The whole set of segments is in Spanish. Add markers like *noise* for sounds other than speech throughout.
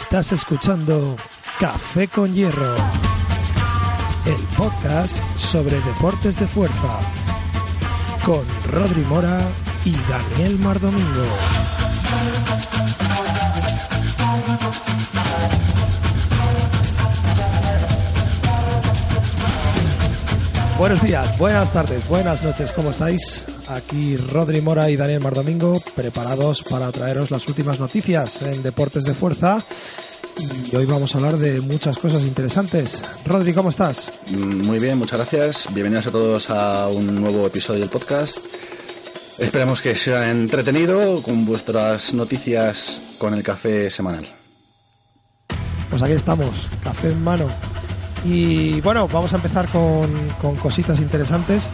Estás escuchando Café con Hierro, el podcast sobre deportes de fuerza, con Rodri Mora y Daniel Mardomingo. Buenos días, buenas tardes, buenas noches, ¿cómo estáis? Aquí Rodri Mora y Daniel Mardomingo preparados para traeros las últimas noticias en deportes de fuerza y hoy vamos a hablar de muchas cosas interesantes. Rodri, ¿cómo estás? Mm, Muy bien, muchas gracias. Bienvenidos a todos a un nuevo episodio del podcast. Esperamos que sea entretenido con vuestras noticias con el café semanal. Pues aquí estamos, café en mano. Y bueno, vamos a empezar con, con cositas interesantes.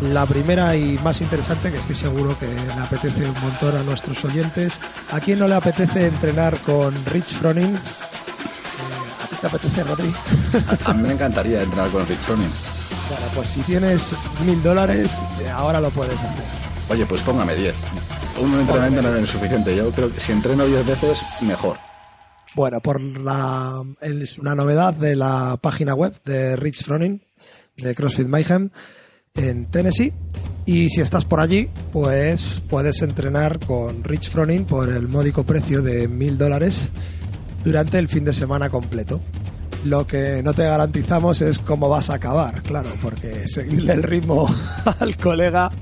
La primera y más interesante, que estoy seguro que le apetece un montón a nuestros oyentes. ¿A quién no le apetece entrenar con Rich Froning? Eh, ¿A ti te apetece, Rodri? A mí me encantaría entrenar con Rich Froning. Bueno, pues si tienes mil dólares, eh, ahora lo puedes hacer. Oye, pues póngame 10. Un entrenamiento no es suficiente. Yo creo que si entreno 10 veces, mejor. Bueno, por la, es una novedad de la página web de Rich Froning, de CrossFit Mayhem, en Tennessee. Y si estás por allí, pues puedes entrenar con Rich Froning por el módico precio de mil dólares durante el fin de semana completo. Lo que no te garantizamos es cómo vas a acabar, claro, porque seguirle el ritmo *laughs* al colega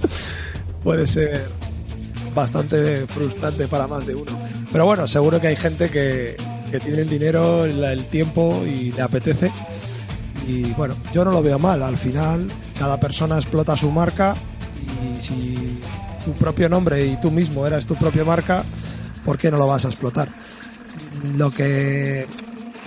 puede ser bastante frustrante para más de uno. Pero bueno, seguro que hay gente que, que tiene el dinero, el, tiempo y le apetece. Y bueno, yo no lo veo mal. Al final, cada persona explota su marca y si tu propio nombre y tú mismo eras tu propia marca, ¿por qué no lo vas a explotar? Lo que,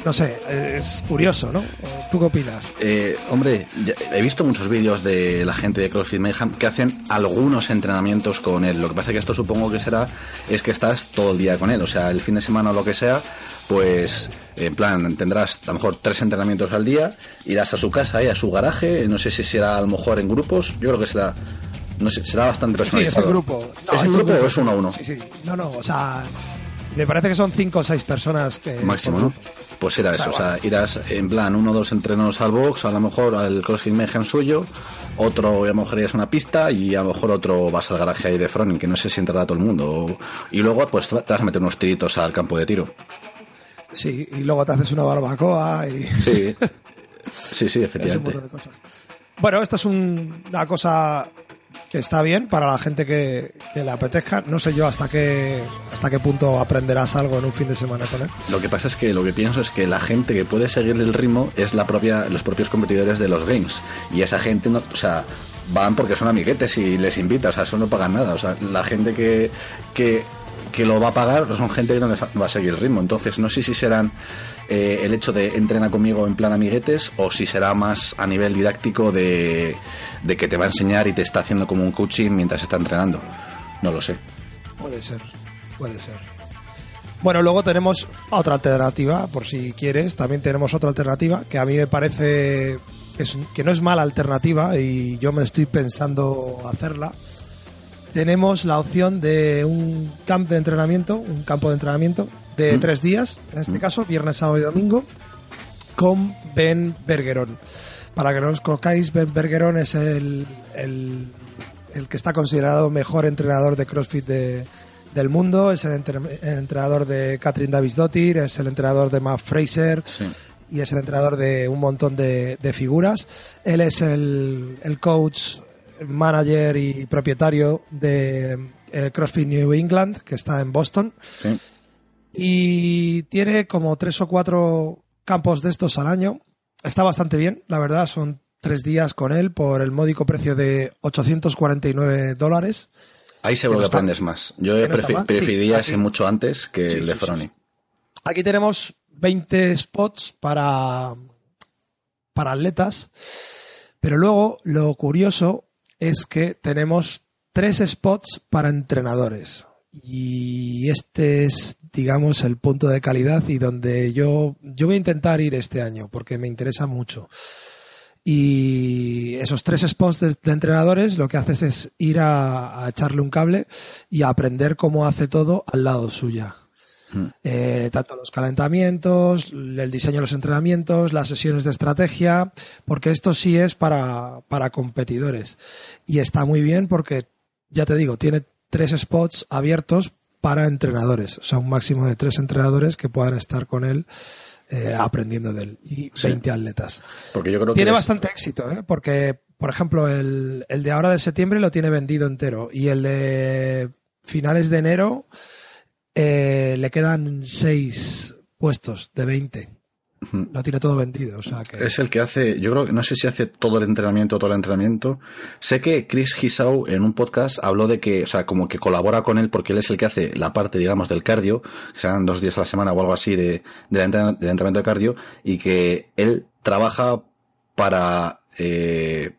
no sé, es curioso, ¿no? ¿Tú qué opinas? Eh, hombre, he visto muchos vídeos de la gente de CrossFit Mayhem que hacen algunos entrenamientos con él. Lo que pasa que esto supongo que será es que estás todo el día con él. O sea, el fin de semana o lo que sea, pues en plan tendrás a lo mejor tres entrenamientos al día, irás a su casa y a su garaje. No sé si será a lo mejor en grupos. Yo creo que será, no sé, será bastante Sí, es personalizado. el grupo. ¿Es grupo o es uno a uno? Sí, sí. No, no, o sea, me parece que son cinco o seis personas que... Máximo, ¿no? Pues era O sea, eso, o sea, irás en plan uno o dos entrenos al box, a lo mejor al CrossFit Mayhem suyo, otro a lo mejor irías a una pista y a lo mejor otro vas al garaje ahí de Froning, que no sé si entrará todo el mundo. y luego pues te vas a meter unos tiritos al campo de tiro. Sí, y luego te haces una barbacoa y... Sí, *laughs* sí, sí, Es un efectivamente. montón de cosas. Bueno, esto es un- una cosa está bien para la gente que, que le apetezca. No sé yo hasta qué hasta qué punto aprenderás algo en un fin de semana con él. Lo que pasa es que lo que pienso es que la gente que puede seguirle el ritmo es la propia, los propios competidores de los games. Y esa gente no, o sea, van porque son amiguetes y les invita, o sea, eso no pagan nada. O sea, la gente que, que, que lo va a pagar son gente que no les va a seguir el ritmo. Entonces, no sé si serán eh, el hecho de entrena conmigo en plan amiguetes o si será más a nivel didáctico de, que te va a enseñar y te está haciendo como un coaching mientras está entrenando. No lo sé. Puede ser, puede ser. Bueno, luego tenemos otra alternativa, por si quieres. También tenemos otra alternativa que a mí me parece que no es mala alternativa y yo me estoy pensando hacerla. Tenemos la opción de un camp de entrenamiento, un campo de entrenamiento de Mm. tres días, en este caso, viernes, sábado y domingo, con Ben Bergeron. Para que no os conozcáis, Ben Bergeron es el, el, el que está considerado mejor entrenador de CrossFit de, del mundo, es el, entre- el entrenador de Catherine Davis Dottir, es el entrenador de Matt Fraser Sí. y es el entrenador de un montón de, de figuras. Él es el, el coach, manager y propietario de eh, CrossFit New England, que está en Boston Sí. Y tiene como tres o cuatro campos de estos al año. Está bastante bien, la verdad, son tres días con él por el módico precio de 849 dólares. Ahí seguro que, aprendes más. Yo preferiría ese mucho antes que el de Froni. Aquí tenemos 20 spots para, para atletas, pero luego lo curioso es que tenemos tres spots para entrenadores. Y este es, digamos, el punto de calidad y donde yo, yo voy a intentar ir este año porque me interesa mucho. Y esos tres spots de, entrenadores lo que haces es ir a, echarle un cable y a aprender cómo hace todo al lado suya. Hmm. Eh, tanto los calentamientos, el diseño de los entrenamientos, las sesiones de estrategia, porque esto sí es para, para competidores. Y está muy bien porque, ya te digo, tiene tres spots abiertos para entrenadores, o sea, un máximo de tres entrenadores que puedan estar con él eh, aprendiendo de él. Y 20 atletas. Porque yo creo tiene bastante éxito, ¿eh? porque, por ejemplo, el, el de ahora de septiembre lo tiene vendido entero. Y el de finales de enero eh, le quedan seis puestos de 20 lo tiene todo vendido. O sea que... Es el que hace, yo creo que no sé si hace todo el entrenamiento, todo el entrenamiento. Sé que Chris Hisau en un podcast habló de que, o sea, como que colabora con él porque él es el que hace la parte, digamos, del cardio, que serán dos días a la semana o algo así de, del entrenamiento de cardio, y que él trabaja para, eh,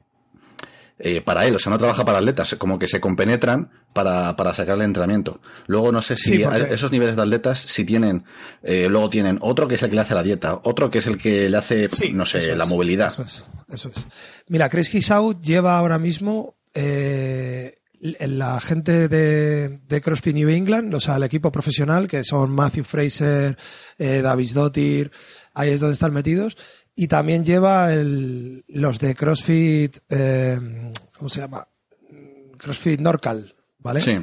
eh, para él, o sea, no trabaja para atletas, como que se compenetran para, para sacar el entrenamiento. Luego no sé si esos niveles de atletas, si tienen, eh, luego tienen otro que es el que le hace la dieta, otro que es el que le hace, no sé, la movilidad. Eso es, eso es. Mira, Chris Gisau lleva ahora mismo eh, la gente de, de, CrossFit New England, o sea, el equipo profesional, que son Matthew Fraser, eh, Davis Dottir, ahí es donde están metidos, y también lleva el, los de CrossFit, eh, ¿cómo se llama? CrossFit Norcal, ¿vale? Sí.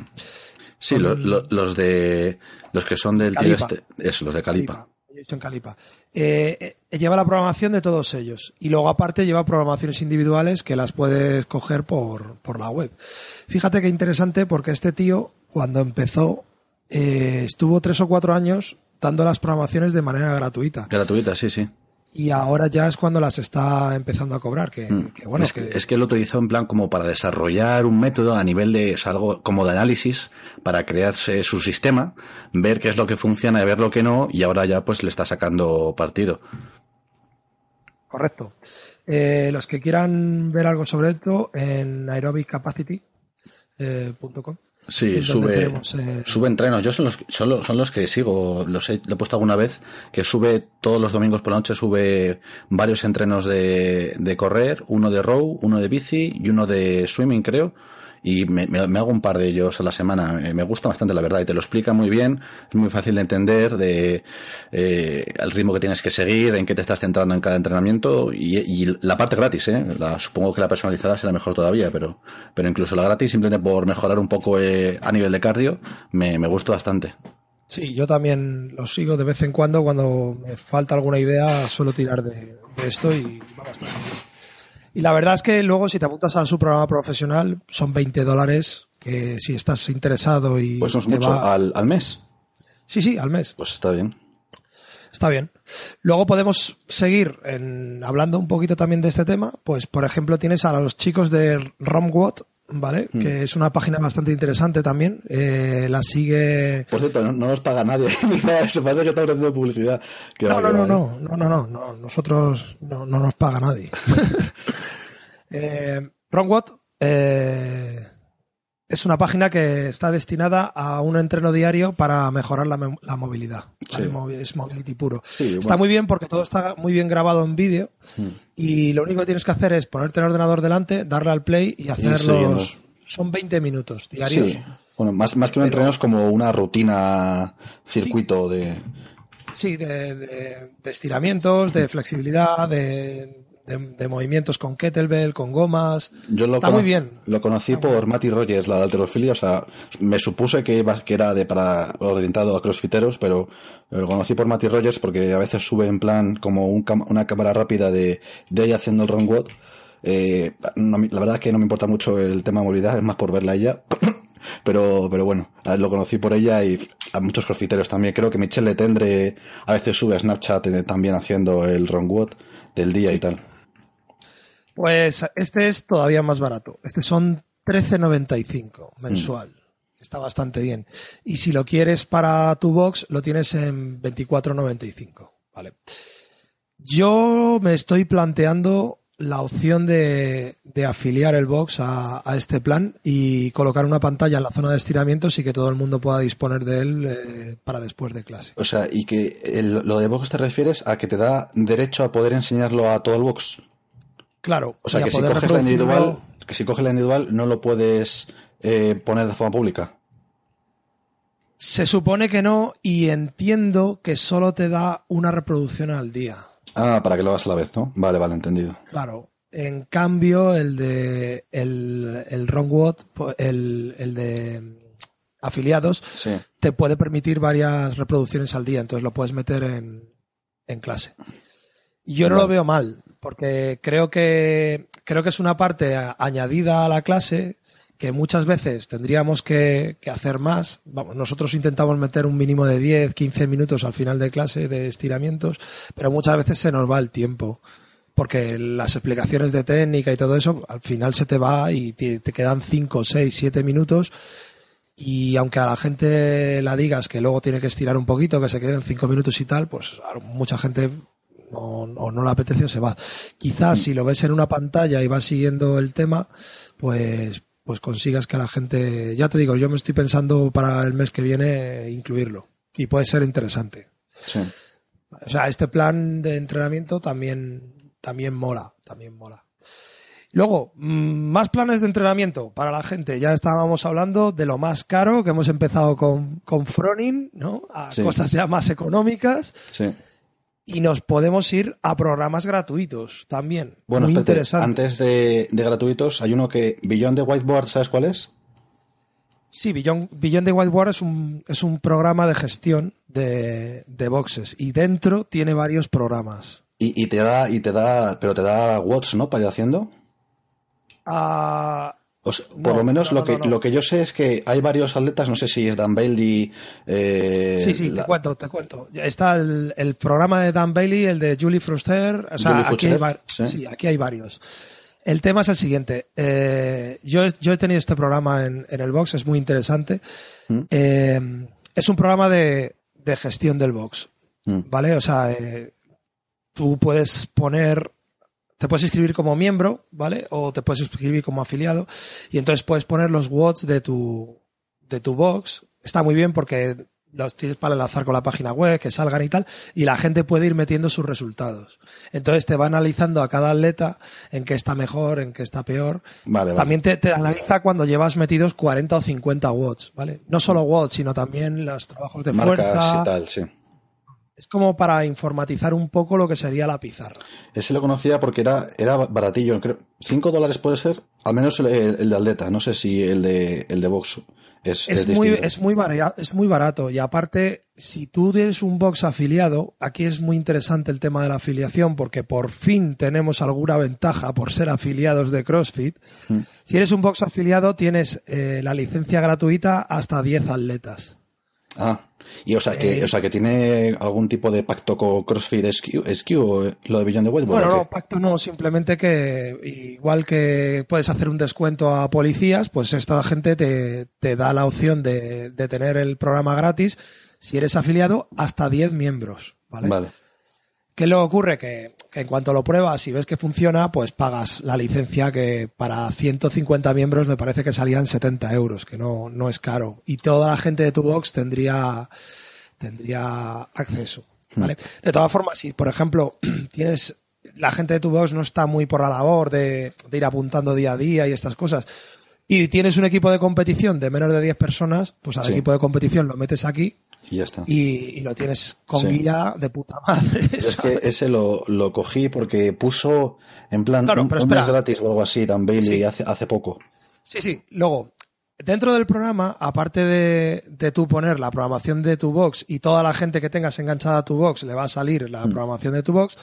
Sí, los de los que son del tío este, eso, los de Calipa. En Calipa. Eh, eh, lleva la programación de todos ellos y luego aparte lleva programaciones individuales que las puedes coger por, por la web. Fíjate qué interesante porque este tío cuando empezó eh, estuvo tres o cuatro años dando las programaciones de manera gratuita. Gratuita, sí, sí y ahora ya es cuando las está empezando a cobrar. Que, mm. bueno, es, que, es que lo utilizó en plan como para desarrollar un método a nivel de algo como de análisis para crearse su sistema, ver qué es lo que funciona y ver lo que no, y ahora ya pues le está sacando partido. Correcto. Eh, los que quieran ver algo sobre esto en aerobiccapacity.com eh, Sí, sube, eh, sube entrenos. Yo son los, son son los que sigo, los he, lo he puesto alguna vez, que sube todos los domingos por la noche, sube varios entrenos de, de correr, uno de row, uno de bici y uno de swimming, creo y me, me, hago un par de ellos a la semana. Me gusta bastante, la verdad, y te lo explica muy bien, es muy fácil de entender, de eh, el ritmo que tienes que seguir, en qué te estás centrando en cada entrenamiento y, la parte gratis, ¿eh? La, supongo que la personalizada será mejor todavía, pero, pero incluso la gratis, simplemente por mejorar un poco eh, a nivel de cardio, me, me gusta bastante. Sí, yo también lo sigo de vez en cuando, cuando me falta alguna idea, suelo tirar de esto y va bastante bien. Y la verdad es que luego, si te apuntas a su programa profesional, son 20 dólares que si estás interesado y. Pues no es mucho, al, al mes. Sí, sí, al mes. Pues está bien. Está bien. Luego podemos seguir en, hablando un poquito también de este tema. Pues, por ejemplo, tienes a los chicos de Romwot, ¿vale? Hmm. Que es una página bastante interesante también. Eh, la sigue. Por cierto, no, nos paga nadie. *laughs* Se parece que estamos haciendo publicidad. No, no, no, no, no, no, no, no, Nosotros no, no nos paga nadie. *laughs* eh, eh, es una página que está destinada a un entreno diario para mejorar la, movilidad. Es mobility puro. está muy bien porque todo está muy bien grabado en vídeo hmm. y lo único que tienes que hacer es ponerte el ordenador delante, darle al play y hacerlo. Son 20 minutos diarios. Bueno, más, más que un entreno es como una rutina circuito de... Sí, de, de, estiramientos, de flexibilidad, de, de, movimientos con kettlebell, con gomas. Yo lo Está muy bien. Lo conocí por Matty Rogers, la de alterofilia. O sea, me supuse que, iba, que era de para orientado a crossfiteros, pero lo conocí por Matty Rogers porque a veces sube en plan como una cámara rápida de, de ella haciendo el run walk. Eh, la verdad es que no me importa mucho el tema de movilidad, es más por verla a ella. *coughs* pero, pero bueno, lo conocí por ella y a muchos crossfiteros también. Creo que Michelle Letendre a veces sube a Snapchat también haciendo el run walk del día y tal. Pues este es todavía más barato. Este son 13.95 mensual. Está bastante bien. Y si lo quieres para tu box, lo tienes en 24.95. Vale. Yo me estoy planteando la opción de, de afiliar el box a, a, este plan y colocar una pantalla en la zona de estiramientos y que todo el mundo pueda disponer de él eh, para después de clase. O sea, y que el, lo de box te refieres a que te da derecho a poder enseñarlo a todo el box. Claro. O sea, que si coges la individual, que si coges la individual no lo puedes eh, poner de forma pública. Se supone que no y entiendo que solo te da una reproducción al día. Ah, para que lo hagas a la vez, ¿no? Vale, vale, entendido. Claro. En cambio, el de el, el Wrong el, el de afiliados, sí. te puede permitir varias reproducciones al día, entonces lo puedes meter en, en clase. Yo no lo veo mal, porque creo que creo que es una parte añadida a la clase que muchas veces tendríamos que, que, hacer más. Vamos, nosotros intentamos meter un mínimo de 10, 15 minutos al final de clase de estiramientos, pero muchas veces se nos va el tiempo. Porque las explicaciones de técnica y todo eso, al final se te va y te, quedan 5, 6, 7 minutos. Y aunque a la gente la digas que luego tiene que estirar un poquito, que se queden 5 minutos y tal, pues mucha gente o no le apetece se va. Quizás si lo ves en una pantalla y vas siguiendo el tema, pues pues consigas que la gente, ya te digo, yo me estoy pensando para el mes que viene incluirlo y puede ser interesante. Sí. O sea, este plan de entrenamiento también, también mola, también mola. Luego, más planes de entrenamiento para la gente. Ya estábamos hablando de lo más caro, que hemos empezado con, con Froning, ¿no? A Sí. cosas ya más económicas. Sí. Y nos podemos ir a programas gratuitos también. Bueno, muy espérate, interesante. antes de, de gratuitos, hay uno que, Beyond the Whiteboard, ¿sabes cuál es? Sí, Beyond the Whiteboard es un, es un programa de gestión de, de boxes y dentro tiene varios programas. Y, y te da, y te da, pero te da watts, ¿no? Para ir haciendo. Ah, O sea, por No, lo menos no, lo, que, no, lo que yo sé es que hay varios atletas, no sé si es Dan Bailey. Eh, sí, sí, la- te cuento, te cuento. Está el, el programa de Dan Bailey, el de Julie Fruster. O sea, Julie aquí, hay sí. sí, aquí hay varios. El tema es el siguiente. Eh, yo, he- yo he tenido este programa en, en el box, es muy interesante. Mm. Eh, es un programa de, de gestión del box. Mm. ¿Vale? O sea, tú puedes poner, te puedes inscribir como miembro, ¿vale? O te puedes inscribir como afiliado y entonces puedes poner los watts de tu, de tu box. Está muy bien porque los tienes para enlazar con la página web, que salgan y tal, y la gente puede ir metiendo sus resultados. Entonces te va analizando a cada atleta en qué está mejor, en qué está peor. Vale, vale. También te, te analiza cuando llevas metidos 40 o 50 watts, ¿vale? No solo watts, sino también los trabajos de Marcas fuerza. y tal, sí. Es como para informatizar un poco lo que sería la pizarra. Ese lo conocía porque era, era baratillo, creo. ¿Cinco dólares puede ser? Al menos el, el de atleta, no sé si el de, el de box es, Es, es muy, es, muy varia- es muy barato y aparte, si tú tienes un box afiliado, aquí es muy interesante el tema de la afiliación porque por fin tenemos alguna ventaja por ser afiliados de CrossFit. Mm. Si eres un box afiliado, tienes eh, la licencia gratuita hasta 10 atletas. Ah, y o sea, que, Eh, o sea que tiene algún tipo de pacto con CrossFit SQ, SQ o lo de Beyond the Whiteboard. Bueno, ¿o no, pacto no, simplemente que igual que puedes hacer un descuento a policías, pues esta gente te, te da la opción de, de tener el programa gratis si eres afiliado hasta 10 miembros, ¿vale? Vale. ¿Qué luego ocurre? Que, que en cuanto lo pruebas y ves que funciona, pues pagas la licencia que para 150 miembros me parece que salían 70 euros, que no, no es caro. Y toda la gente de tu box tendría, tendría acceso. ¿vale? De todas formas, si por ejemplo *clears throat* tienes la gente de tu box no está muy por la labor de, de ir apuntando día a día y estas cosas, y tienes un equipo de competición de menos de 10 personas, pues al Sí. equipo de competición lo metes aquí Y ya está. y, y lo tienes con Sí. guía de puta madre. *laughs* Es que ese lo, lo cogí porque puso en plan Claro, un, pero un mes gratis o algo así, Dan Bailey, Sí. hace, hace poco. Sí, sí. Luego, dentro del programa, aparte de, de tú poner la programación de tu box y toda la gente que tengas enganchada a tu box le va a salir la Mm. programación de tu box,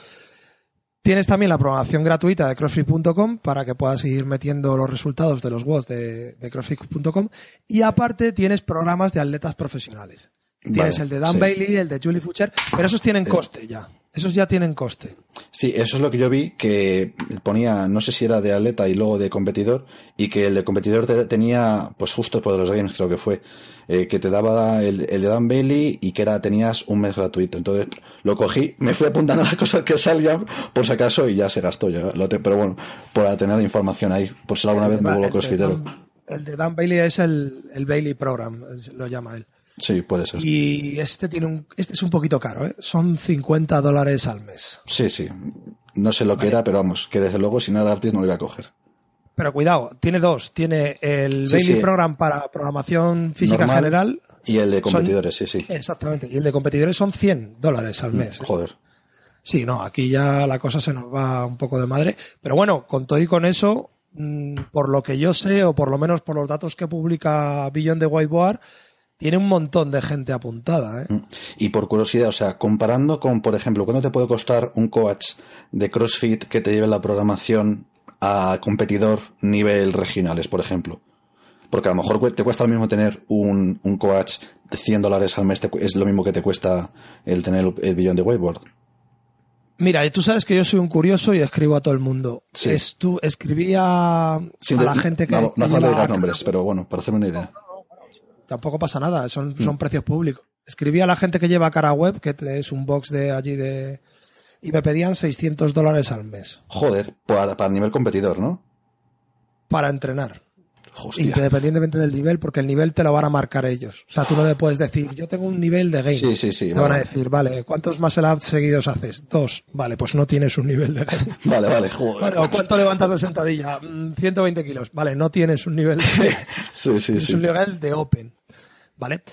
tienes también la programación gratuita de crossfit.com para que puedas ir metiendo los resultados de los watts de, de crossfit.com y aparte tienes programas de atletas profesionales. Tienes Vale, el de Dan sí. Bailey, el de Julie Fucher, pero esos tienen coste ya. Esos ya tienen coste. Sí, eso es lo que yo vi, que ponía, no sé si era de atleta y luego de competidor, y que el de competidor te- tenía, pues justo por los games creo que fue, eh, que te daba el, el de Dan Bailey y que era tenías un mes gratuito. Entonces lo cogí, me fui apuntando *laughs* las cosas que salían por si acaso y ya se gastó. Ya, lo te- pero bueno, por tener información ahí, por si alguna vez me vuelvo El El de Dan Bailey es el, el Bailey Program, lo llama él. Sí, puede ser. Y este tiene un, este es un poquito caro, ¿eh? Son 50 dólares al mes. Sí, sí. No sé lo que era, pero vamos, que desde luego si no era gratis no lo iba a coger. Pero cuidado, tiene dos. Tiene el Sí, Bailey sí. Program para programación física Normal. general. Y el de Son- competidores, sí, sí. Exactamente. Y el de competidores son 100 dólares al mes. ¿eh? Joder. Sí, no, aquí ya la cosa se nos va un poco de madre. Pero bueno, con todo y con eso, mm, por lo que yo sé, o por lo menos por los datos que publica Beyond the Whiteboard, tiene un montón de gente apuntada. ¿eh? Y por curiosidad, o sea, comparando con, por ejemplo, ¿cuánto te puede costar un coach de CrossFit que te lleve la programación a competidor nivel regionales, por ejemplo? Porque a lo mejor te cuesta lo mismo tener un, un coach de 100 dólares al mes, te es lo mismo que te cuesta el tener el, billón de Whiteboard. Mira, tú sabes que yo soy un curioso y escribo a todo el mundo. Sí. Es, tú, escribía a la gente que... No, no hace falta lleva- nombres, pero bueno, para hacerme una idea. Tampoco pasa nada, son, Mm. son precios públicos. Escribí a la gente que lleva cara web, que es un box de allí de... Y me pedían 600 dólares al mes Joder, para, para nivel competidor, ¿no? para entrenar. Hostia. Independientemente del nivel, porque el nivel te lo van a marcar ellos. O sea, tú no le puedes decir, yo tengo un nivel de game. Sí, sí, sí, Te van a vale. decir, vale, ¿cuántos muscle ups seguidos haces? Dos. Vale, pues no tienes un nivel de game. *laughs* Vale, vale, joder. Bueno, ¿cuánto levantas de sentadilla? Mm, 120 kilos. Vale, no tienes un nivel de game. *laughs* Sí, *laughs* sí, es sí. un nivel de open. ¿Vale?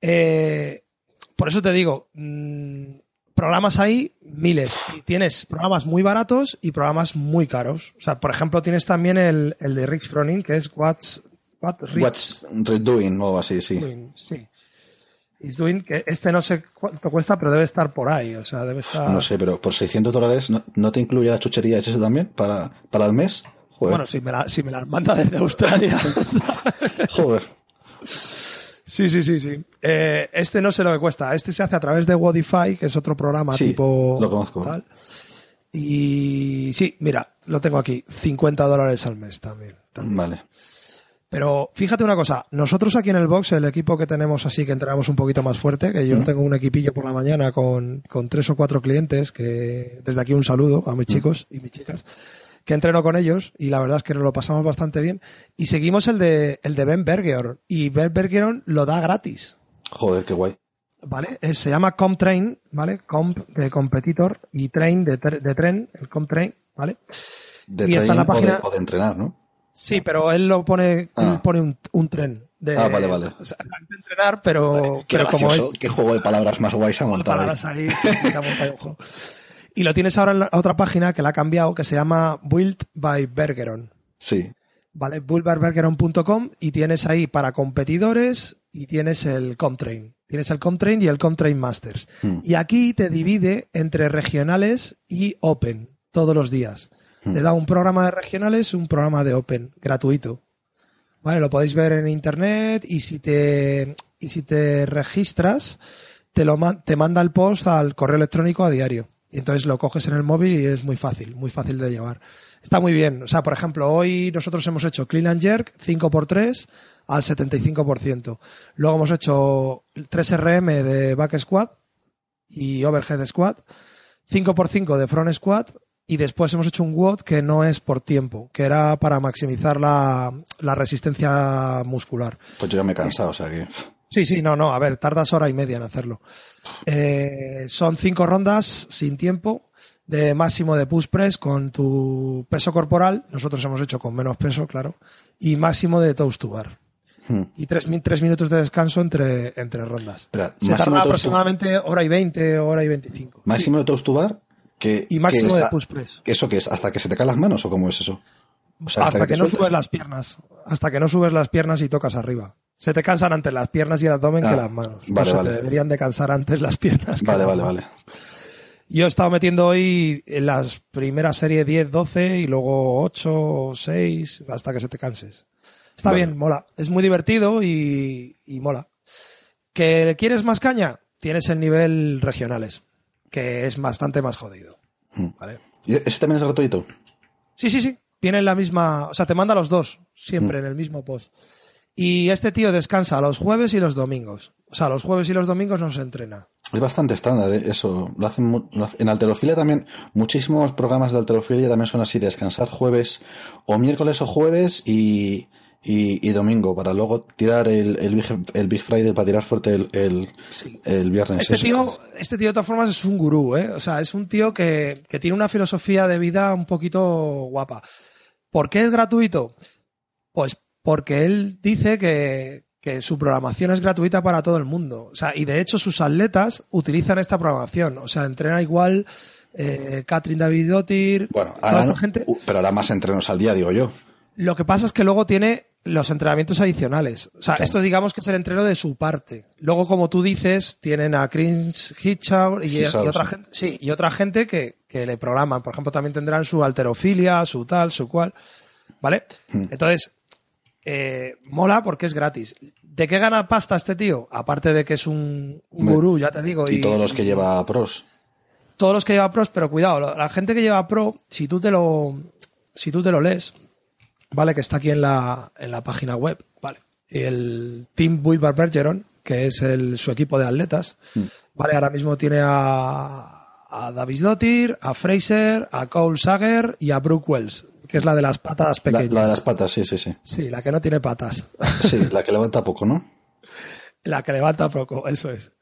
Eh, por eso te digo, mm, programas hay miles. Y tienes programas muy baratos y programas muy caros. O sea, por ejemplo, tienes también el, el de Rick Froning, que es What's, what Rick What's Redoing o así, sí. Doing, sí. Is doing, que este no sé cuánto cuesta, pero debe estar por ahí. O sea, debe estar. No sé, pero por 600 dólares ¿no, no te incluye la chuchería ese también para, para el mes? Joder. Bueno, si me, la, si me las manda desde Australia. *laughs* Joder. Sí, sí, sí, sí. Eh, este no sé lo que cuesta. Este se hace a través de Wodify, que es otro programa Sí, tipo. lo conozco. tal. Y sí, mira, lo tengo aquí. 50 dólares al mes también. también. Vale. Pero fíjate una cosa, nosotros aquí en el box, el equipo que tenemos así que entrenamos un poquito más fuerte, que yo tengo un equipillo por la mañana con, con tres o cuatro clientes, que desde aquí un saludo a mis chicos y mis chicas, que entreno con ellos y la verdad es que nos lo pasamos bastante bien. Y seguimos el de, el de Ben Bergeron y Ben Bergeron lo da gratis. Joder, qué guay. ¿Vale? Eh, Se llama ComTrain, ¿vale? Comp de competitor y train de, de tren, el ComTrain, ¿vale? De Y está en la training o de- página- o de entrenar, ¿no? Sí, pero él lo pone, Ah. él pone un, un tren. De, Ah, vale, vale. o sea, de entrenar, pero, Qué pero como es qué juego de palabras más guay se ha montado. ahí. palabras ahí, sí, sí, se ha montado un juego. *laughs* Y lo tienes ahora en la otra página que la ha cambiado, que se llama Built by Bergeron. Sí. ¿Vale? buildbybergeron.com y tienes ahí para competidores y tienes el Comtrain. Tienes el Comtrain y el Comtrain Masters. Hmm. Y aquí te divide entre regionales y Open todos los días. Hmm. Te da un programa de regionales, un programa de Open, gratuito. Vale, lo podéis ver en internet y si te, y si te registras, te lo te manda el post al correo electrónico a diario. Y entonces lo coges en el móvil y es muy fácil, muy fácil de llevar. Está muy bien. O sea, por ejemplo, hoy nosotros hemos hecho clean and jerk 5x3 al 75%. Luego hemos hecho 3RM de back squat y overhead squat, 5x5 de front squat y después hemos hecho un WOD que no es por tiempo, que era para maximizar la, la resistencia muscular. Pues yo ya me he cansado, o sea que. Sí, sí, no, no, a ver, tardas hora y media en hacerlo. Eh, son cinco rondas sin tiempo de máximo de push press con tu peso corporal, nosotros hemos hecho con menos peso, claro, y máximo de toast to bar. Hmm. Y tres, tres minutos de descanso entre, entre rondas. Espera, Se tarda aproximadamente hora y veinte, hora y veinticinco. Máximo de toast to bar. Que, Y máximo que de está- push press. ¿Eso qué es? ¿Hasta que se te caen las manos o cómo es eso? O sea, hasta, que, no sueltas. subes las piernas. Hasta que no subes las piernas y tocas arriba. Se te cansan antes las piernas y el abdomen Ah, que las manos. vale, te deberían de cansar antes las piernas. Vale, vale, vale. Yo he estado metiendo hoy en las primeras series 10, 12 y luego 8 o 6 hasta que se te canses. Está Vale. bien, mola. Es muy divertido y, y mola. ¿Que quieres más caña? Tienes el nivel regionales. que es bastante más jodido. Hmm. ¿vale? ¿Y ese también es gratuito? Sí, sí, sí. Tienen la misma. O sea, te manda los dos, siempre en el mismo post. Y este tío descansa los jueves y los domingos. O sea, los jueves y los domingos no se entrena. Es bastante estándar, ¿eh? eso. Lo hacen, lo en alterofilia también, muchísimos programas de alterofilia también son así, descansar jueves o miércoles o jueves y, y, y domingo, para luego tirar el, el, Big, el Big Friday, para tirar fuerte el, el, el viernes. Este tío, este tío de todas formas es un gurú, ¿eh? O sea, es un tío que, que tiene una filosofía de vida un poquito guapa. ¿Por qué es gratuito? Pues porque él dice que, que su programación es gratuita para todo el mundo. O sea, y de hecho sus atletas utilizan esta programación. O sea, entrena igual eh, Catherine David Dottir, Bueno, toda esta no- gente. pero ahora más entrenos al día, digo yo. Lo que pasa es que luego tiene los entrenamientos adicionales. O sea, esto digamos que es el entreno de su parte. Luego, como tú dices, tienen a Chris Hitchauer y, otra sí. gente, sí, y otra gente que, que le programan. Por ejemplo, también tendrán su alterofilia, su tal, su cual. ¿Vale? Hmm. Entonces, eh, mola porque es gratis. ¿De qué gana pasta este tío? Aparte de que es un, gurú, ya te digo. Y, todos los que lleva pros. todos los que lleva pros, pero cuidado, la gente que lleva pro, si tú te lo, si tú te lo lees, vale, que está aquí en la, en la página web, vale, el Team Buibar Bergeron, que es el, su equipo de atletas, vale, ahora mismo tiene a, a Davis Dottir, a Fraser, a Cole Sager y a Brooke Wells, que es la de las patas La, pequeñas. la de las patas, sí, sí, sí. Sí, la que no tiene patas. *laughs* Sí, la que levanta poco, ¿no? La que levanta poco, eso es.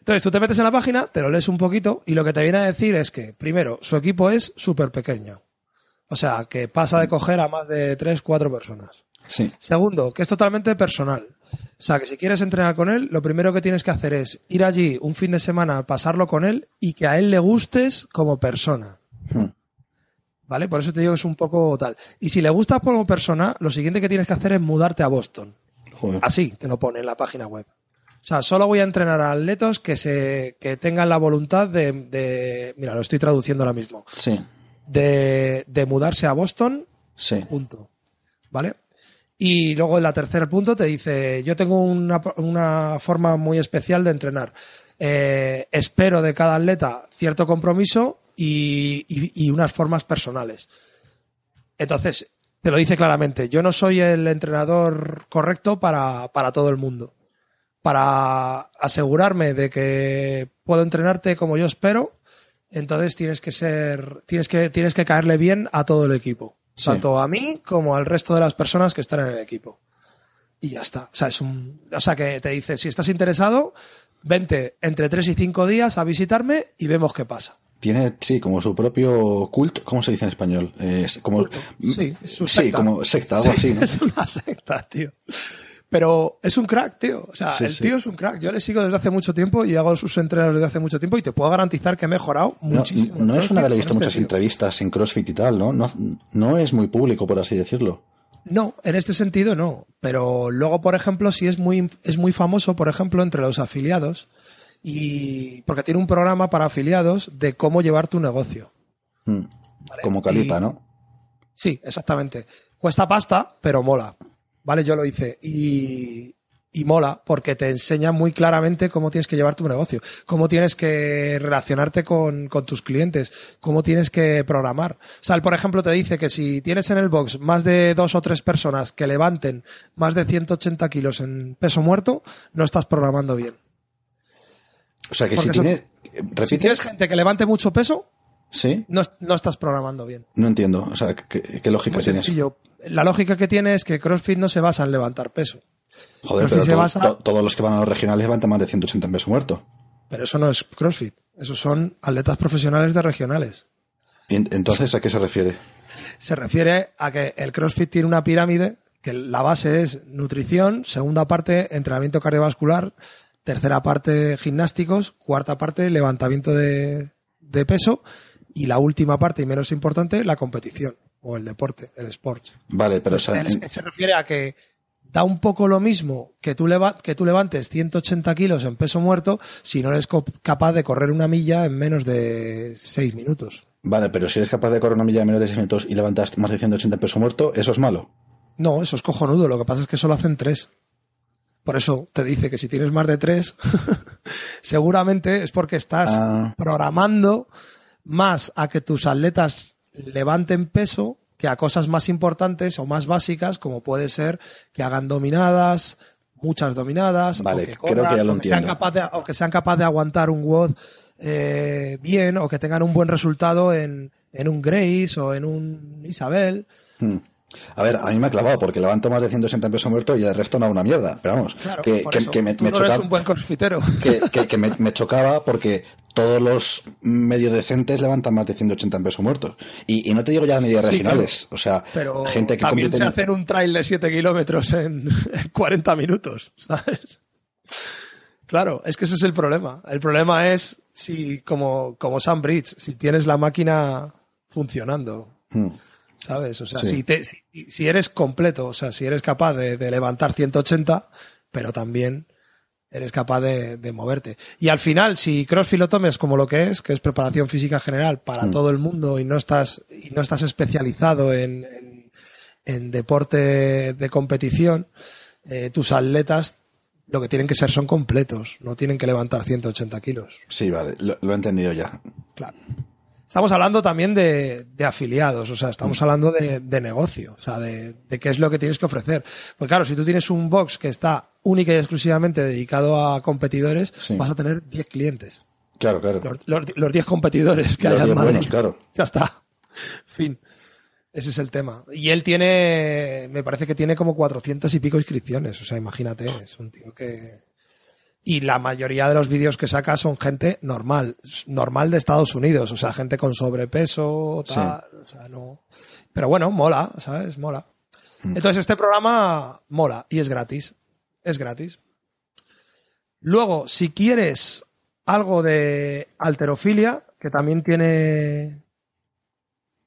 Entonces tú te metes en la página, te lo lees un poquito y lo que te viene a decir es que, primero, su equipo es súper pequeño. O sea, que pasa de coger a más de 3, 4 personas. Sí. Segundo, que es totalmente personal. O sea, que si quieres entrenar con él, lo primero que tienes que hacer es ir allí un fin de semana, pasarlo con él y que a él le gustes como persona. Hmm. ¿Vale? Por eso te digo que es un poco tal. Y si le gustas como persona, lo siguiente que tienes que hacer es mudarte a Boston. Joder. Así te lo pone en la página web. O sea, solo voy a entrenar a atletos que se que tengan la voluntad de, de- mira, lo estoy traduciendo ahora mismo, Sí, de, de mudarse a Boston, sí. punto. ¿Vale? Y luego en la tercer punto te dice, yo tengo una, una forma muy especial de entrenar. Eh, espero de cada atleta cierto compromiso y, y- y unas formas personales. Entonces, te lo dice claramente, yo no soy el entrenador correcto para, para todo el mundo. Para asegurarme de que puedo entrenarte como yo espero, entonces tienes que ser, tienes que, tienes que caerle bien a todo el equipo. Sí. Tanto a mí como al resto de las personas que están en el equipo. Y ya está. O sea, es un, o sea que te dice, si estás interesado, vente entre tres y cinco días a visitarme y vemos qué pasa. Tiene, sí, como su propio culto, ¿cómo se dice en español? Eh, como, Sí, su sí, secta. como secta, algo Sí, así, ¿no? *laughs* Es una secta, tío. Pero es un crack, tío. O sea, Sí, el sí. tío es un crack. Yo le sigo desde hace mucho tiempo y hago sus entrenos desde hace mucho tiempo y te puedo garantizar que he mejorado No, muchísimo. no es una que le he visto este muchas entrevistas en CrossFit y tal, ¿no? ¿no? No es muy público, por así decirlo. No, en este sentido no. Pero luego, por ejemplo, sí es muy, es muy famoso, por ejemplo, entre los afiliados. Y porque tiene un programa para afiliados de cómo llevar tu negocio. Mm. Como Calipa, Y- ¿no? Sí, exactamente. Cuesta pasta, pero mola. Vale, yo lo hice. Y, y mola porque te enseña muy claramente cómo tienes que llevar tu negocio, cómo tienes que relacionarte con, con tus clientes, cómo tienes que programar. O sea, él, por ejemplo, te dice que si tienes en el box más de dos o tres personas que levanten más de 180 kilos en peso muerto, no estás programando bien. O sea que si Porque eso- tiene... Si tienes gente que levante mucho peso, ¿Sí? no, no estás programando bien. No entiendo. O sea, ¿qué, qué lógica Muy tienes? sencillo. La lógica que tiene es que CrossFit no se basa en levantar peso. Joder, CrossFit pero todo- basa- to- todos los que van a los regionales levantan más de 180 en peso muerto. Pero eso no es CrossFit. Esos son atletas profesionales de regionales. Entonces, ¿a qué se refiere? Se refiere a que el CrossFit tiene una pirámide que la base es nutrición, segunda parte entrenamiento cardiovascular, tercera parte gimnásticos, cuarta parte levantamiento de, de peso y la última parte y menos importante la competición o el deporte, el sport. Vale, pero en- se refiere a que da un poco lo mismo que tú, leva- que tú levantes 180 kilos en peso muerto si no eres capaz de correr una milla en menos de 6 minutos. vale, pero si eres capaz de correr una milla de menos de 6 minutos y levantas más de 180 en peso muerto, eso es malo. No, eso es cojonudo. Lo que pasa es que solo hacen tres. Por eso te dice que si tienes más de tres, *laughs* seguramente es porque estás Ah. programando más a que tus atletas levanten peso que a cosas más importantes o más básicas, como puede ser que hagan dominadas, muchas dominadas, Vale, o que creo corran, que ya lo o, que sean capaz de, o que sean capaz de aguantar un WOD eh, bien, o que tengan un buen resultado en, en un Grace o en un Isabel. Hmm. A ver, a mí me ha clavado porque levanto más de 160 en peso muerto y el resto no una mierda. Pero vamos, Claro, que, me, no chocaba, un buen crossfitero. *laughs* que, me, me chocaba porque todos los medio decentes levantan más de 180 en peso muerto. Y, y no te digo ya medias Sí, regionales. O sea, Pero gente que también compite se hacen un trail de 7 kilómetros en, *laughs* en 40 minutos, *laughs* ¿sabes? Claro, es que ese es el problema. El problema es si, como, como Sam Bridge, si tienes la máquina funcionando, Hmm. ¿Sabes? O sea, Sí. si, te, si, si eres completo, o sea, si eres capaz de, de levantar 180, pero también eres capaz de, de moverte. Y al final, si CrossFit lo tomes como lo que es, que es preparación física general para Mm. todo el mundo y no estás, y no estás especializado en, en, en deporte de competición, eh, tus atletas lo que tienen que ser son completos, no tienen que levantar 180 kilos. Sí, vale, lo, lo he entendido ya. Claro. Estamos hablando también de, de afiliados, o sea, estamos hablando de, de negocio, o sea, de, de qué es lo que tienes que ofrecer. Pues claro, si tú tienes un box que está única y exclusivamente dedicado a competidores, Sí. vas a tener 10 clientes. Claro, claro. Los, los, los 10 competidores que Los hay en 10 Madrid. buenos, claro. *laughs* Ya está. Fin. Ese es el tema. Y él tiene, me parece que tiene como 400 y pico inscripciones. O sea, imagínate, es un tío que... Y la mayoría de los vídeos que saca son gente normal, normal de Estados Unidos, o sea, gente con sobrepeso, tal, o sea, no. Pero bueno, mola, ¿sabes? Mola. Entonces este programa mola y es gratis. Es gratis. Luego, si quieres algo de alterofilia, que también tiene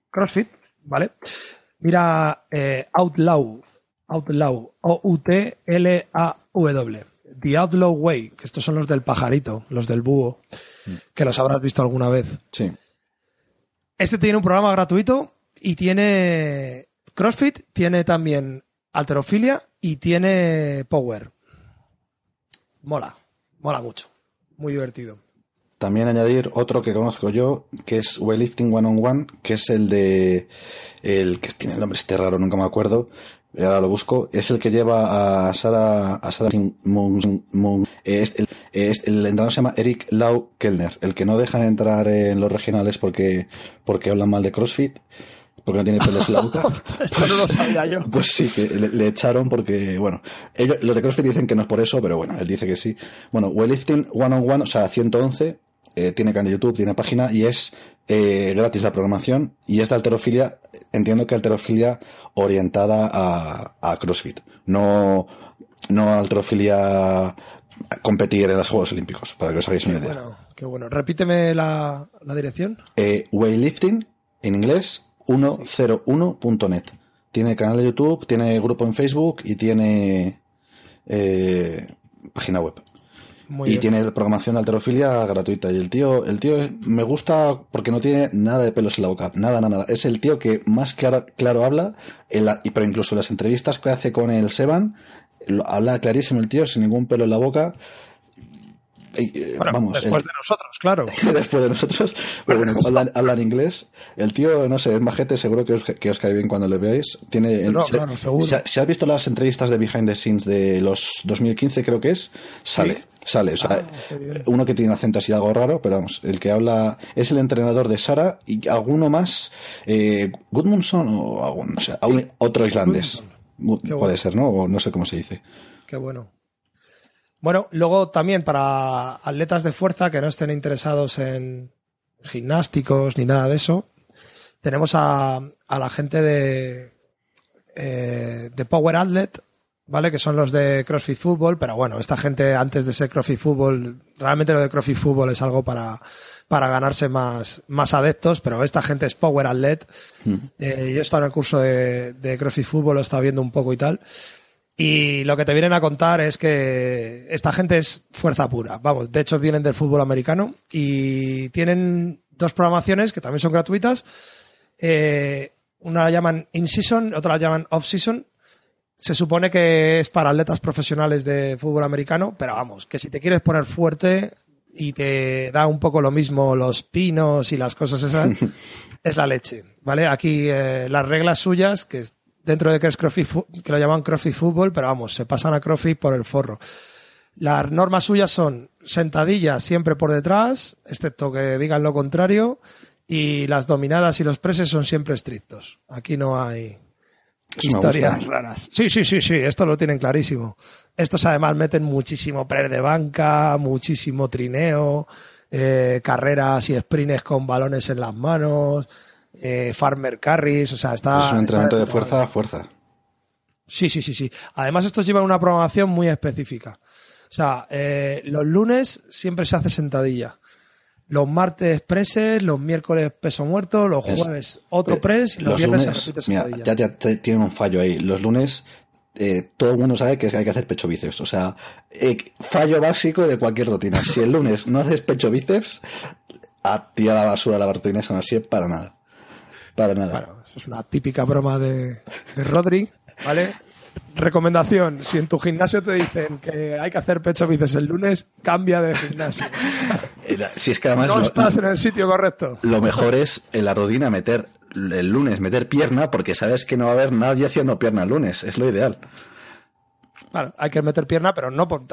CrossFit, ¿vale? Mira eh, Outlaw, Outlaw, O-U-T-L-A-W, The Outlaw Way, que estos son los del pajarito, los del búho, que los habrás visto alguna vez. Sí. Este tiene un programa gratuito y tiene CrossFit, tiene también alterofilia y tiene Power. Mola, mola mucho, muy divertido. También añadir otro que conozco yo, que es Weightlifting One on One, que es el de. El que tiene el nombre este raro, nunca me acuerdo. Y Ahora lo busco. Es el que lleva a Sara. A Sara Moon. Moon- es el, es el entrenador se llama Eric Lau Kellner, el que no dejan entrar en los regionales porque, porque hablan mal de CrossFit, porque no tiene pelos en la boca. *laughs* Eso no lo sabía yo. Pues sí, que le, le echaron porque, bueno, ellos, los de CrossFit dicen que no es por eso, pero bueno, él dice que sí. Bueno, Weightlifting One on One, o sea, 111, eh, tiene canal de YouTube, tiene página y es eh, gratis la programación y es de alterofilia, entiendo que alterofilia orientada a, a CrossFit, no, no alterofilia competir en los Juegos Olímpicos, para que os hagáis una idea. Bueno, qué bueno. Repíteme la, la dirección. Eh, weightlifting, en inglés, 101.net. Tiene canal de YouTube, tiene grupo en Facebook y tiene eh, página web. Muy y bien. tiene programación de alterofilia gratuita. Y el tío, el tío me gusta porque no tiene nada de pelos en la boca. Nada, nada, nada. Es el tío que más claro, claro habla, en la- y pero incluso en las entrevistas que hace con el Seban, lo- habla clarísimo el tío, sin ningún pelo en la boca. Eh, Bueno, vamos, después el- de nosotros, claro. *laughs* después de nosotros, pero bueno, hablan, hablan inglés. El tío, no sé, es majete, seguro que os, que os cae bien cuando le veáis. Tiene, el- No, claro, seguro. si- si has visto las entrevistas de Behind the Scenes de los 2015, creo que es, sale, Sí. sale. O sea, Ah, uno que tiene acento así algo raro, pero vamos, el que habla es el entrenador de Sara y alguno más, eh, Gudmundsson o algún, no sé, algún- otro islandés. Qué Puede bueno. ser, ¿no? O no sé cómo se dice. Qué bueno. Bueno, luego también para atletas de fuerza que no estén interesados en gimnásticos ni nada de eso, tenemos a, a la gente de, eh, de Power Athlete, ¿vale? Que son los de CrossFit Fútbol, pero bueno, esta gente antes de ser CrossFit Fútbol, realmente lo de CrossFit Fútbol es algo para, para ganarse más, más adeptos, pero esta gente es Power Athlete. Eh, yo he estado en el curso de, de CrossFit Fútbol, lo he estado viendo un poco y tal. Y lo que te vienen a contar es que esta gente es fuerza pura. Vamos, de hecho vienen del fútbol americano y tienen dos programaciones que también son gratuitas. Eh, una la llaman in-season, otra la llaman off-season. Se supone que es para atletas profesionales de fútbol americano, pero vamos, que si te quieres poner fuerte y te da un poco lo mismo los pinos y las cosas esas, *laughs* es la leche, ¿vale? Aquí eh, las reglas suyas, que dentro de que es CrossFit, que lo llaman CrossFit Fútbol, pero vamos, se pasan a CrossFit por el forro. Las normas suyas son sentadillas siempre por detrás, excepto que digan lo contrario, y las dominadas y los preses son siempre estrictos. Aquí no hay historias raras. Sí, sí, sí, sí, esto lo tienen clarísimo. Estos además meten muchísimo pre de banca, muchísimo trineo, eh, carreras y sprints con balones en las manos, eh, farmer carries, o sea, está... Es un entrenamiento de fuerza a fuerza. Sí, sí, sí, sí. Además estos llevan una programación muy específica. O sea, eh, los lunes siempre se hace sentadilla los martes preses, los miércoles peso muerto, los jueves otro eh, press y los, viernes se repite ya, ya tienen un fallo ahí. Los lunes eh, todo el mundo sabe que hay que hacer pecho bíceps. O sea, eh, fallo básico de cualquier rutina. Si el lunes no haces pecho bíceps, a ti a la basura la rutina no así para nada. Para nada. Bueno, eso es una típica broma de, de Rodri, ¿vale? Recomendación, si en tu gimnasio te dicen que hay que hacer pecho bíceps el lunes, cambia de gimnasio. *laughs* si es que además no estás en el sitio correcto. Lo mejor es en la rodina meter el lunes meter pierna porque sabes que no va a haber nadie haciendo pierna el lunes, es lo ideal. Claro, hay que meter pierna, pero no por,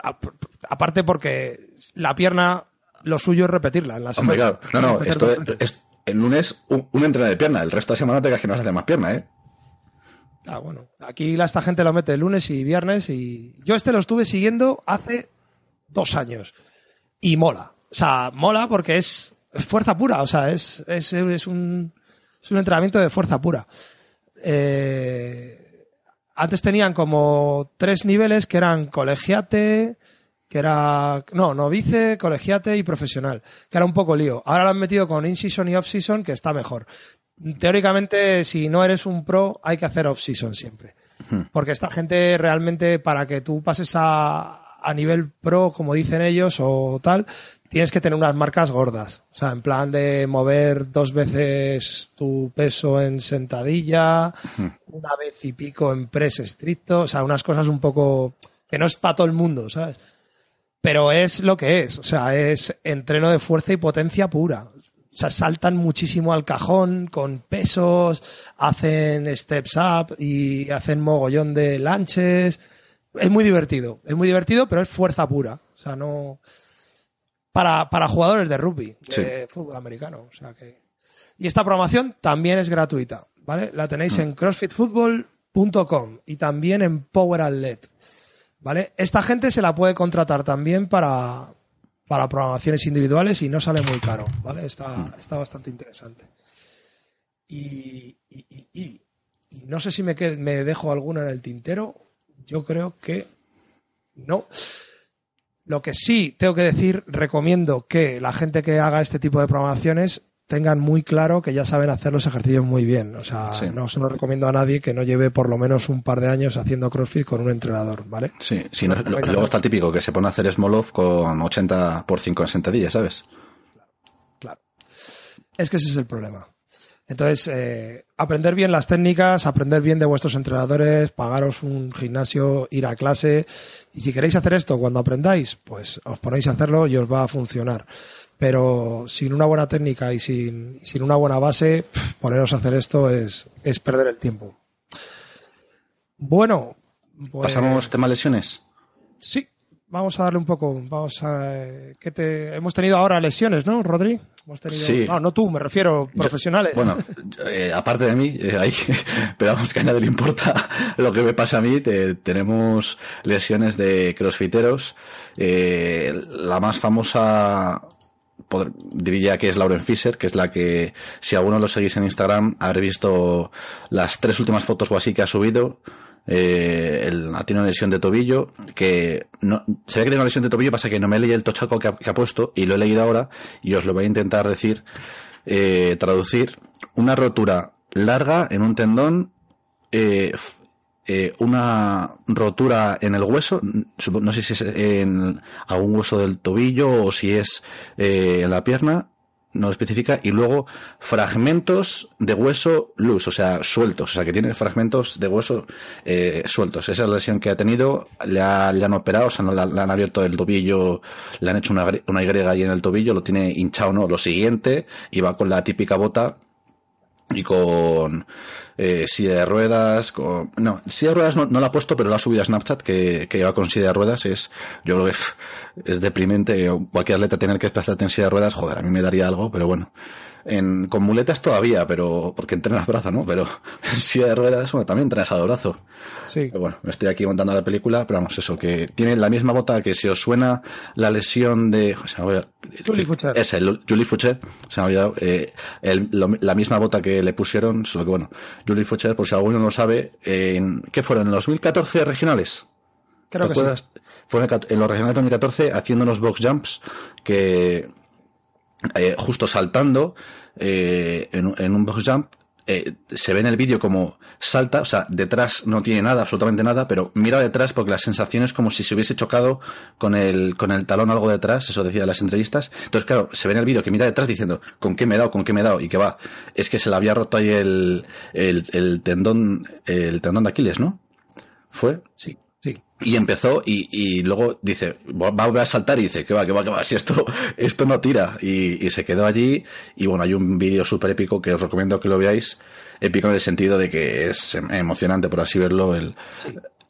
aparte porque la pierna lo suyo es repetirla en la semana. claro. No, no, esto es, el lunes un, un de pierna, el resto de semana te que no hace más pierna, ¿eh? Ah, bueno. Aquí esta gente lo mete lunes y viernes y yo este lo estuve siguiendo hace dos años y mola. O sea, mola porque es, fuerza pura. O sea, es, es, es, un, es un entrenamiento de fuerza pura. Eh, antes tenían como tres niveles que eran colegiate, que era, no, novice, colegiate y profesional, que era un poco lío. Ahora lo han metido con in-season y off-season, que está mejor teóricamente, si no eres un pro, hay que hacer off-season siempre. Porque esta gente realmente, para que tú pases a, a nivel pro, como dicen ellos, o tal, tienes que tener unas marcas gordas. O sea, en plan de mover dos veces tu peso en sentadilla, una vez y pico en press estricto, o sea, unas cosas un poco que no es para todo el mundo, ¿sabes? Pero es lo que es, o sea, es entreno de fuerza y potencia pura. O sea, saltan muchísimo al cajón con pesos, hacen steps up y hacen mogollón de lanches. Es muy divertido, es muy divertido, pero es fuerza pura. O sea, no. Para, para jugadores de rugby, de fútbol americano. O sea que. Y esta programación también es gratuita, ¿vale? La tenéis en mm. crossfitfootball.com y también en Power Athlete, ¿vale? Esta gente se la puede contratar también para, para programaciones individuales y no sale muy caro, ¿vale? Está, está bastante interesante. Y, no sé si me, me dejo alguna en el tintero. Yo creo que no. Lo que sí tengo que decir, recomiendo que la gente que haga este tipo de programaciones tengan muy claro que ya saben hacer los ejercicios muy bien. O sea, no se lo recomiendo a nadie que no lleve por lo menos un par de años haciendo CrossFit con un entrenador, ¿vale? Sí, si no, luego está típico que se pone a hacer small off con 80 por 5 en sentadillas, ¿sabes? Claro. Es que ese es el problema. Entonces, eh, aprender bien las técnicas, aprender bien de vuestros entrenadores, pagaros un gimnasio, ir a clase. Y si queréis hacer esto cuando aprendáis, pues os ponéis a hacerlo y os va a funcionar pero sin una buena técnica y sin, sin una buena base, poneros a hacer esto es, es perder el tiempo. Bueno, pues, ¿pasamos tema lesiones? Sí, vamos a darle un poco. Vamos a. ¿qué te, hemos tenido ahora lesiones, ¿no, Rodri? Hemos tenido, sí. No, no tú, me refiero profesionales. bueno, eh, aparte de mí, eh, ahí, *laughs* pero vamos que a nadie le importa *laughs* lo que me pasa a mí. tenemos lesiones de crossfiteros. Eh, la más famosa diría que es Lauren Fisher, que es la que, si alguno lo seguís en Instagram, habré visto las tres últimas fotos o así que ha subido. Eh, ha tenido una lesión de tobillo, que no, se ve que tiene una lesión de tobillo, pasa que no me leí el tochaco que ha, puesto y lo he leído ahora y os lo voy a intentar decir, eh, traducir. Una rotura larga en un tendón eh, eh, una rotura en el hueso, no sé si es en algún hueso del tobillo o si es eh, en la pierna, no lo especifica, y luego fragmentos de hueso loose, o sea, sueltos, o sea, que tiene fragmentos de hueso eh, sueltos. Esa es la lesión que ha tenido, le, ha- le han operado, o sea, no, le, han abierto el tobillo, le han hecho una, una Y ahí en el tobillo, lo tiene hinchado, ¿no? Lo siguiente, y va con la típica bota y con eh, silla de ruedas, con... No, silla de ruedas no, no la ha puesto, pero la ha subido a Snapchat, que, que va con silla de ruedas, es, yo creo que es deprimente, cualquier atleta tener que desplazarte en silla de ruedas, joder, a mí me daría algo, pero bueno. En, con muletas todavía, pero, porque entrenas brazo, ¿no? Pero *laughs* en silla de ruedas, bueno, también entrenas al brazo. Sí. Pero bueno, me estoy aquí montando la película, pero vamos, eso, que tiene la misma bota que si os suena la lesión de... o sea, a- Julie Foucher. Ese, el Julie Foucher, se me ha olvidado, eh, el- lo- la misma bota que le pusieron, solo que bueno, Julie Foucher, por si alguno no lo sabe, en, ¿qué fueron? ¿En los 2014 regionales? Creo ¿Te que sí. acuerdas? Fue en, el cat- en los regionales de 2014 haciendo unos box jumps que eh, justo saltando eh, en, un- en un box jump eh, se ve en el vídeo como salta, o sea, detrás no tiene nada, absolutamente nada, pero mira detrás porque la sensación es como si se hubiese chocado con el, con el talón algo detrás, eso decía en las entrevistas. Entonces, claro, se ve en el vídeo que mira detrás diciendo, ¿con qué me he dado? ¿Con qué me he dado? Y que va, es que se le había roto ahí el, el, el tendón, el tendón de Aquiles, ¿no? ¿Fue? Sí. Y empezó y, y luego dice, va a saltar y dice, que va, que va, que va, si esto, *laughs* esto no tira. Y, y se quedó allí y bueno, hay un vídeo súper épico que os recomiendo que lo veáis. Épico en el sentido de que es em- emocionante, por así verlo. El,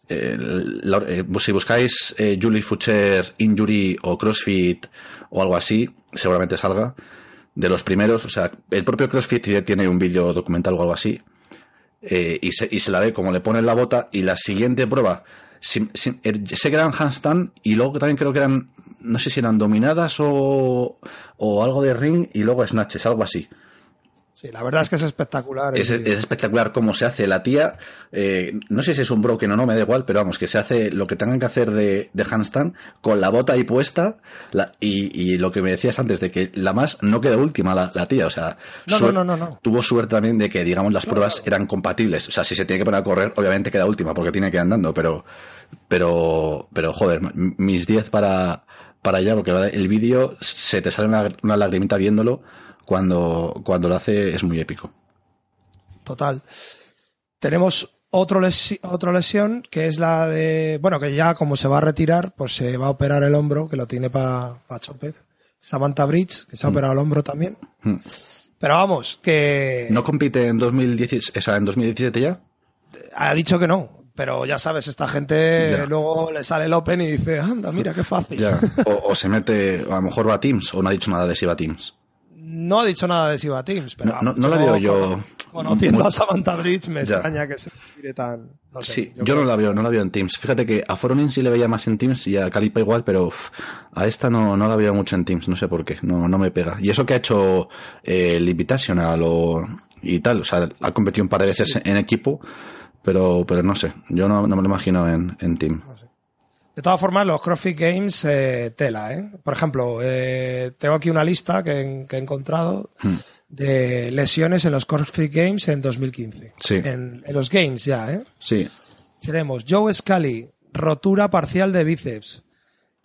eh, si buscáis eh, Julie Fucher Injury o CrossFit o algo así, seguramente salga. De los primeros, o sea, el propio CrossFit tiene un vídeo documental o algo así eh, y, se, y se la ve como le ponen la bota y la siguiente prueba si- si- er- sé que eran handstand y luego también creo que eran no sé si eran dominadas o, o algo de ring y luego snatches, algo así. Sí, la verdad es que es espectacular. Es, es espectacular cómo se hace la tía. eh, no sé si es un broken o no, me da igual, pero vamos, que se hace lo que tengan que hacer de, de handstand con la bota ahí puesta. la- y, y lo que me decías antes, de que la más no quedó última la, la tía. O sea, No, no, no, no, tuvo suerte también de que, digamos, las pruebas eran compatibles. O sea, si se tiene que poner a correr, obviamente queda última porque tiene que ir andando, pero, pero, pero joder, mis 10 para, para allá, porque el vídeo se te sale una, una lagrimita viéndolo cuando, cuando lo hace, es muy épico. Total. Tenemos otro lesi- otra lesión que es la de, bueno, que ya como se va a retirar, pues se va a operar el hombro, que lo tiene para pa Chopez. Samantha Bridge, que se ha operado el hombro también. Mm. Pero vamos, que ¿No compite en 2017, o sea, en 2017 ya? ha dicho que no. Pero ya sabes, esta gente Ya. luego le sale el Open y dice, anda, mira qué fácil. Ya. *laughs* O, o se mete, a lo mejor va a Teams, o no ha dicho nada de si va a Teams. No ha dicho nada de Siva Teams, pero No- no- no la veo yo Conociendo muy- a Samantha Bridge me Ya. extraña que se tire tan. no sé, Sí, yo, creo- no la veo, no la veo en Teams. Fíjate que a Foronin sí le veía más en Teams y a Calipa igual, pero uf, a esta no, no la veo mucho en Teams, no sé por qué, no, no me pega. Y eso que ha hecho eh, el Invitational o, y tal, o sea, ha competido un par de veces en equipo, pero, pero no sé, yo no, no me lo imagino en, en Team. De todas formas, los CrossFit Games, eh, tela, ¿eh? Por ejemplo, eh, tengo aquí una lista que, que he encontrado Hmm. de lesiones en los CrossFit Games en 2015. Sí. En, en los Games ya, ¿eh? Sí, Tenemos Joe Scully, rotura parcial de bíceps.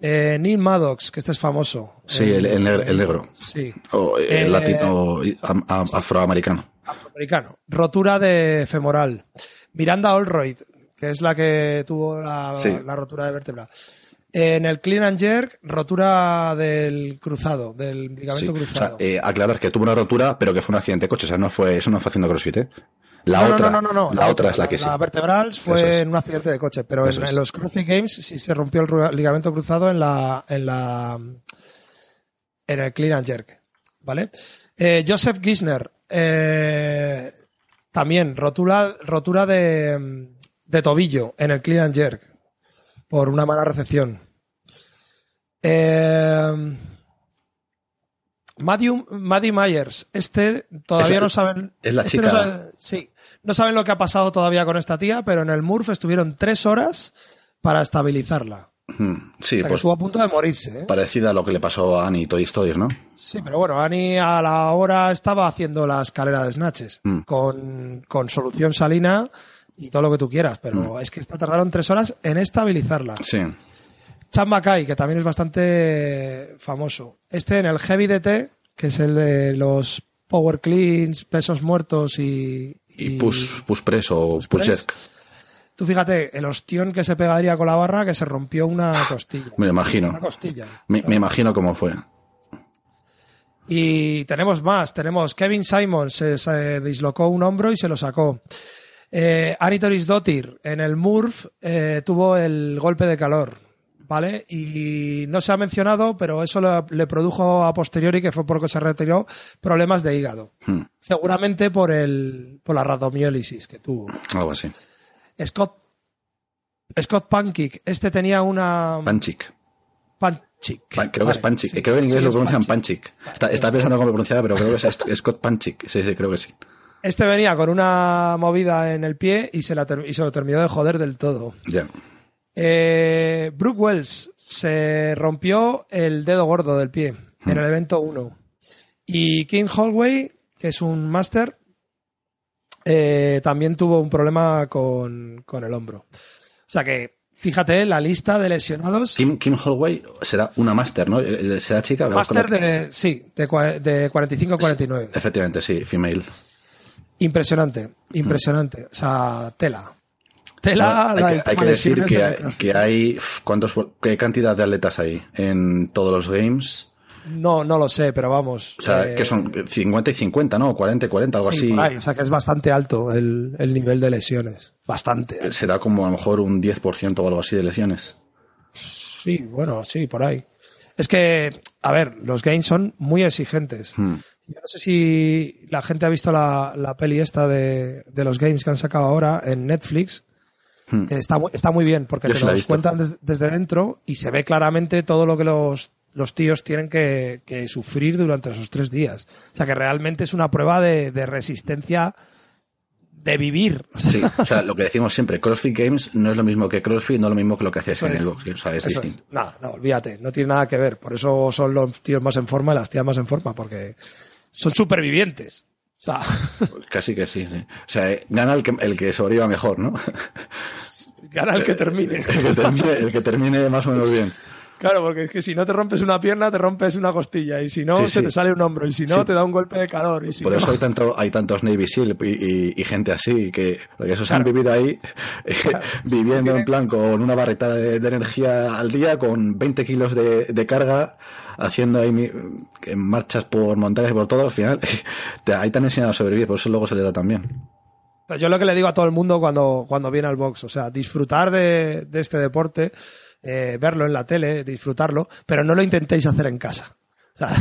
Eh, Neil Maddox, que este es famoso. sí, el, el negro. el negro. Sí. O eh, Eh, latino, afroamericano. Afroamericano. Rotura de femoral. Miranda Allroyd, que es la que tuvo la, Sí. la rotura de vértebra. En el clean and jerk, rotura del cruzado, del Sí. ligamento O sea, cruzado. eh, aclarar que tuvo una rotura, pero que fue un accidente de coche, o sea, no fue, eso no fue haciendo CrossFit, ¿eh? La no, otra, no, no, no, la, otra es la que sí. La vertebral fue es. en un accidente de coche, pero en, los CrossFit Games sí se rompió el ligamento cruzado en la, en la, en el clean and jerk, ¿vale? Eh, Joseph Gisner, eh, también rotura, rotura de, de tobillo en el clean and jerk por una mala recepción. Eh, Matthew, Maddie Myers, este todavía Es- no saben. es la este chica. no sí, no saben lo que ha pasado todavía con esta tía, pero en el Murph estuvieron tres horas para estabilizarla. Mm, Sí, O sea, que pues estuvo a punto de morirse. ¿eh? parecida a lo que le pasó a Annie y Toy Stories, ¿no? Sí, pero bueno, Ani a la hora estaba haciendo la escalera de snatches Mm. con, con solución salina y todo lo que tú quieras, pero Mm. es que esta tardaron tres horas en estabilizarla. Sí. Chad Mackay, que también es bastante famoso. Este en el Heavy DT que es el de los power cleans, pesos muertos y... Y, push, push press o push. Tú fíjate, el ostión que se pegaría con la barra que se rompió una costilla. Me imagino. Una costilla. Me, me imagino cómo fue. Y tenemos más, tenemos Kevin Simons, se, se dislocó un hombro y se lo sacó. Eh, Anitoris Dottir en el Murph eh, tuvo el golpe de calor, ¿vale? Y no se ha mencionado, pero eso le, le produjo a posteriori, que fue porque se retiró, problemas de hígado. Hmm, Seguramente por el por la rhabdomiólisis que tuvo. algo así. Scott Scott Pancake, este tenía una Panchik. Panchik. Pa- creo que es Panchik. sí. creo que en inglés Sí, lo pronuncian Panchik. Panchik. Está, estaba pensando cómo lo pronunciaba, pero creo que es Scott Panchik. Sí, sí, creo que sí. Este venía con una movida en el pie y se, la y se lo terminó de joder del todo. Ya. Eh, Brooke Wells se rompió el dedo gordo del pie en el evento 1. Y King Holloway, que es un máster, eh, también tuvo un problema con, con el hombro. O sea que, fíjate, la lista de lesionados. Kim, Kim Holloway será una máster, ¿no? Eh, ¿Será chica? Máster de, sí, de, de 45 a 49. Efectivamente, sí, female. Impresionante, impresionante. O sea, tela. Tela, hay, hay que decir que hay, que hay ¿cuántos, qué cantidad de atletas hay en todos los games. No, no lo sé, pero vamos. O sea, eh, que son 50 y 50, ¿no? 40 y 40, algo sí, así. por ahí, o sea que es bastante alto el, el nivel de lesiones. Bastante. alto. Será como a lo mejor un 10% o algo así de lesiones. Sí, bueno, sí, por ahí. Es que, a ver, los games son muy exigentes. Hmm. Yo no sé si la gente ha visto la, la peli esta de, de los games que han sacado ahora en Netflix. Hmm. Está muy, está muy bien porque Yo te los cuentan des- desde dentro y se ve claramente todo lo que los, los tíos tienen que, que sufrir durante esos tres días. O sea que realmente es una prueba de, de resistencia de vivir. O *laughs* sea, Sí, o sea, lo que decimos siempre, CrossFit Games no es lo mismo que CrossFit, no es lo mismo que lo que hacías en el box. O sea, es Eso distinto. es. No, no, olvídate, no tiene nada que ver. Por eso son los tíos más en forma y las tías más en forma, porque son supervivientes. O sea, *laughs* Casi que sí, sí. O sea, eh, gana el que, el que sobreviva mejor, ¿no? gana el que *laughs* termine. El que termine, el que termine más o menos bien. Claro, porque es que si no te rompes una pierna, te rompes una costilla, y si no, Sí, se sí. te sale un hombro, y si no, Sí. te da un golpe de calor, y si Por no- eso hay tanto, hay tantos Navy SEAL y, y- y gente así, que, porque esos han vivido ahí, eh, *laughs* viviendo en plan con una barrita de, de energía al día, con 20 kilos de, de carga, haciendo ahí mi- marchas por montañas y por todo, al final, *laughs* te, ahí te han enseñado a sobrevivir, por eso luego se le da también. Yo lo que le digo a todo el mundo cuando, cuando viene al box, o sea, disfrutar de, de este deporte, eh, verlo en la tele, disfrutarlo, pero no lo intentéis hacer en casa. O sea,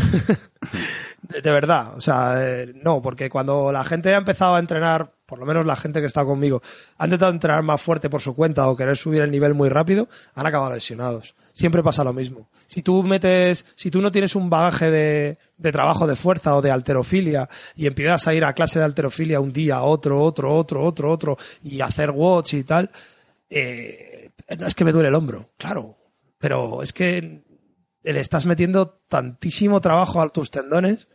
*laughs* de, verdad, o sea, eh, no, porque cuando la gente ha empezado a entrenar, por lo menos la gente que está conmigo, ha intentado entrenar más fuerte por su cuenta o querer subir el nivel muy rápido, han acabado lesionados. Siempre pasa lo mismo. Si tú metes, si tú no tienes un bagaje de, de trabajo de fuerza o de alterofilia y empiezas a ir a clase de alterofilia un día, otro, otro, otro, otro, otro, y hacer watch y tal, eh, no es que me duele el hombro, claro, pero es que le estás metiendo tantísimo trabajo a tus tendones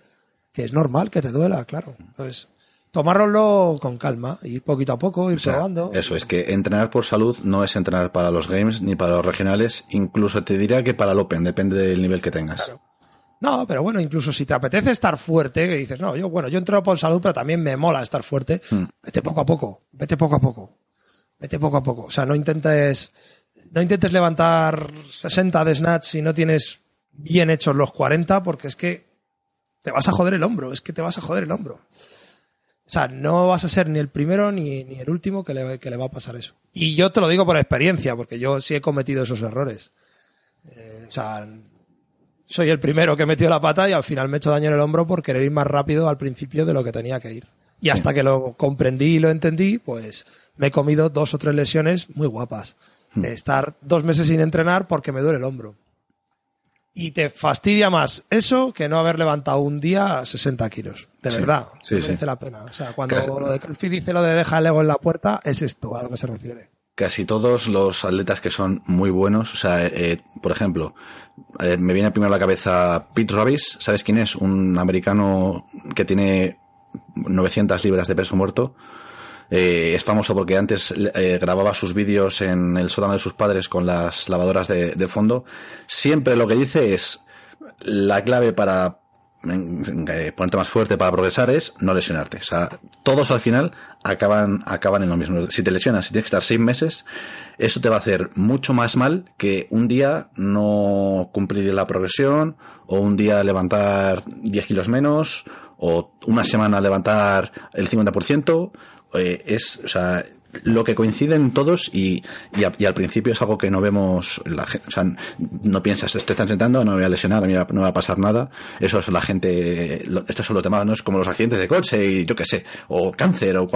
que es normal que te duela, claro. Entonces, tomároslo con calma, ir poquito a poco, ir O sea, probando. eso es que entrenar por salud no es entrenar para los games ni para los regionales, incluso te diría que para el Open, depende del nivel que tengas. No, pero bueno, incluso si te apetece estar fuerte, que dices, no, yo, bueno, yo entreno por salud, pero también me mola estar fuerte, Hmm. vete poco a poco, vete poco a poco, vete poco a poco. O sea, no intentes, no intentes levantar 60 de snatch si no tienes bien hechos los 40, porque es que te vas a joder el hombro, es que te vas a joder el hombro. O sea, no vas a ser ni el primero ni, ni el último que le, que le va a pasar eso. Y yo te lo digo por experiencia, porque yo sí he cometido esos errores. Eh, o sea, soy el primero que metió la pata y al final me he hecho daño en el hombro por querer ir más rápido al principio de lo que tenía que ir. Y hasta que lo comprendí y lo entendí, pues me he comido dos o tres lesiones muy guapas. De estar dos meses sin entrenar porque me duele el hombro. Y te fastidia más eso que no haber levantado un día 60 kilos. De Sí, verdad. sí, merece sí. la pena. O sea, cuando Claro. lo de CrossFit dice lo de deja el ego en la puerta, es esto a lo que se refiere. Casi todos los atletas que son muy buenos, o sea, eh, por ejemplo, eh, me viene primero a la cabeza Pete Robbins, ¿sabes quién es? Un americano que tiene 900 libras de peso muerto. Eh, es famoso porque antes eh, grababa sus vídeos en el sótano de sus padres con las lavadoras de, fondo. Siempre lo que dice es la clave para eh, ponerte más fuerte para progresar es no lesionarte. O sea, todos al final acaban, acaban en lo mismo. Si te lesionas, si tienes que estar seis meses, eso te va a hacer mucho más mal que un día no cumplir la progresión, o un día levantar 10 kilos menos, o una semana levantar el 50%. Eh, es, o sea, lo que coinciden todos y, y, al principio es algo que no vemos, la, o sea, no piensas, te están sentando, no me voy a lesionar, no me va a pasar nada. Eso es la gente, estos son los demás, no es como los accidentes de coche y yo qué sé, o cáncer, o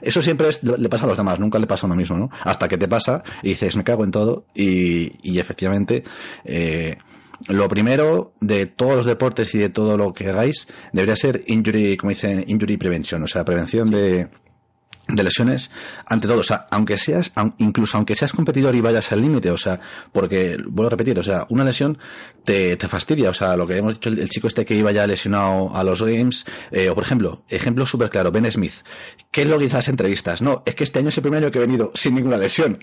eso siempre es, le pasa a los demás, nunca le pasa a uno mismo, ¿no? Hasta que te pasa y dices, me cago en todo y, y efectivamente, eh, lo primero de todos los deportes y de todo lo que hagáis debería ser injury, como dicen, injury prevention, o sea, prevención de, de lesiones ante todo, o sea, aunque seas, incluso aunque seas competidor y vayas al límite, o sea, porque, vuelvo a repetir, o sea, una lesión te, te fastidia, o sea, lo que hemos dicho, el, chico este que iba ya lesionado a los Games, eh, o por ejemplo, ejemplo súper claro, Ben Smith, ¿qué es lo que dice las entrevistas? No, es que este año es el primer año que he venido sin ninguna lesión.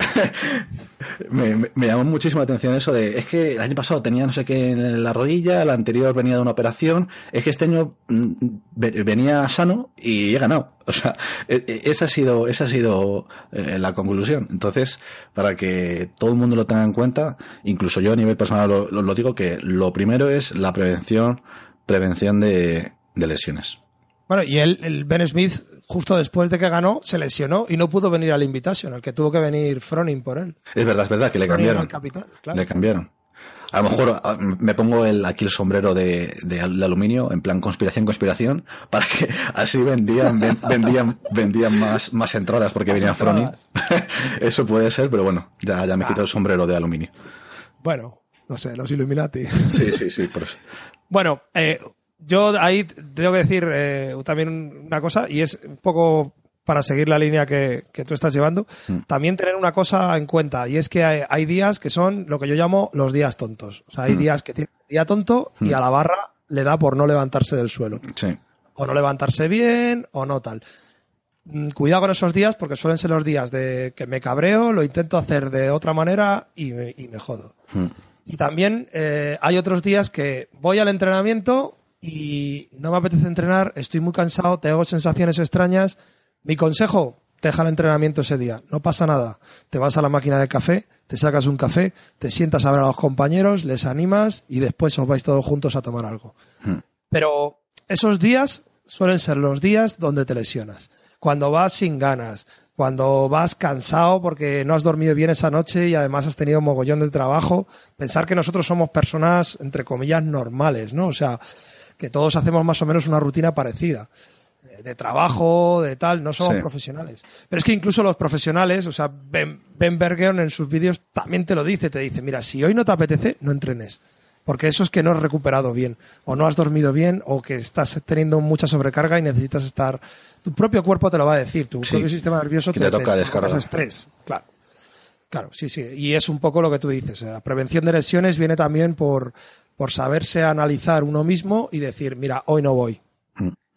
*laughs* me, me, llamó muchísimo la atención eso de, es que el año pasado tenía no sé qué en la rodilla, el anterior venía de una operación, es que este año mm, venía sano y he ganado. O sea, e, e, esa ha sido, esa ha sido eh, la conclusión. Entonces, para que todo el mundo lo tenga en cuenta, incluso yo a nivel personal lo, digo que lo primero es la prevención, prevención de, lesiones. Bueno, y él, el Ben Smith, justo después de que ganó, se lesionó y no pudo venir al Invitation, al que tuvo que venir Froning por él. Es verdad, es verdad, que le cambiaron. Le cambiaron. A lo mejor ah, me pongo el, aquí el sombrero de, de, aluminio, en plan conspiración, conspiración, *laughs* para que así vendían, vendían, vendían más, más entradas porque venía Froning. *laughs* Eso puede ser, pero bueno, ya, ya me quito el sombrero de aluminio. Bueno, no sé, los Illuminati. *laughs* Sí, sí, sí, por eso. Bueno, eh, yo ahí tengo que decir eh, también una cosa, y es un poco para seguir la línea que, tú estás llevando, mm. también tener una cosa en cuenta, y es que hay, días que son lo que yo llamo los días tontos. O sea, hay mm. días que tiene día tonto y mm. a la barra le da por no levantarse del suelo. O no levantarse bien, o no tal. Cuidado con esos días porque suelen ser los días de que me cabreo, lo intento hacer de otra manera y me, y me jodo. Y también eh, hay otros días que voy al entrenamiento y no me apetece entrenar, estoy muy cansado, tengo sensaciones extrañas mi consejo, deja el entrenamiento ese día, no pasa nada. Te vas a la máquina de café, te sacas un café, te sientas a ver a los compañeros, les animas y después os vais todos juntos a tomar algo. Hmm. Pero esos días suelen ser los días donde te lesionas. Cuando vas sin ganas, cuando vas cansado porque no has dormido bien esa noche y además has tenido un mogollón de trabajo, pensar que nosotros somos personas, entre comillas, normales, ¿no? O sea, que todos hacemos más o menos una rutina parecida de trabajo, de tal, no somos profesionales. Pero es que incluso los profesionales, o sea, Ben, ben en sus vídeos también te lo dice, te dice, mira, si hoy no te apetece, no entrenes. Porque eso es que no has recuperado bien, o no has dormido bien, o que estás teniendo mucha sobrecarga y necesitas estar... Tu propio cuerpo te lo va a decir, tu propio sistema nervioso te, te, toca descargar. estrés, claro. Claro, sí, sí. Y es un poco lo que tú dices. La prevención de lesiones viene también por, por saberse analizar uno mismo y decir, mira, hoy no voy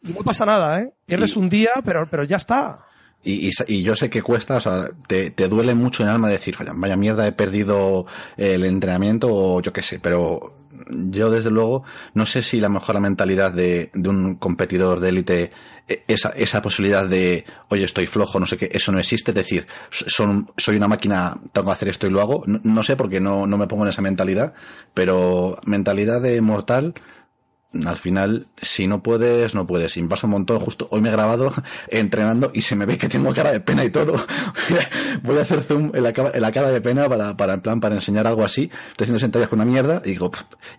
y no pasa nada, ¿eh? Pierdes un día, pero, pero ya está. Y, y, yo sé que cuesta, o sea, te, te duele mucho en el alma decir, vaya, vaya mierda, he perdido el entrenamiento o yo qué sé, pero yo desde luego no sé si la mejor mentalidad de, de un competidor de élite, e, esa, esa posibilidad de, oye, estoy flojo, no sé qué, eso no existe, es decir, son, soy una máquina, tengo que hacer esto y lo hago, no, no sé porque no, no me pongo en esa mentalidad, pero mentalidad de mortal, al final, si no puedes, no puedes. Y me paso un montón. Justo hoy me he grabado *laughs* entrenando y se me ve que tengo cara de pena y todo. *laughs* Voy a hacer zoom en la, cara de pena para, para, en plan, para enseñar algo así. Estoy haciendo sentadillas con una mierda y digo,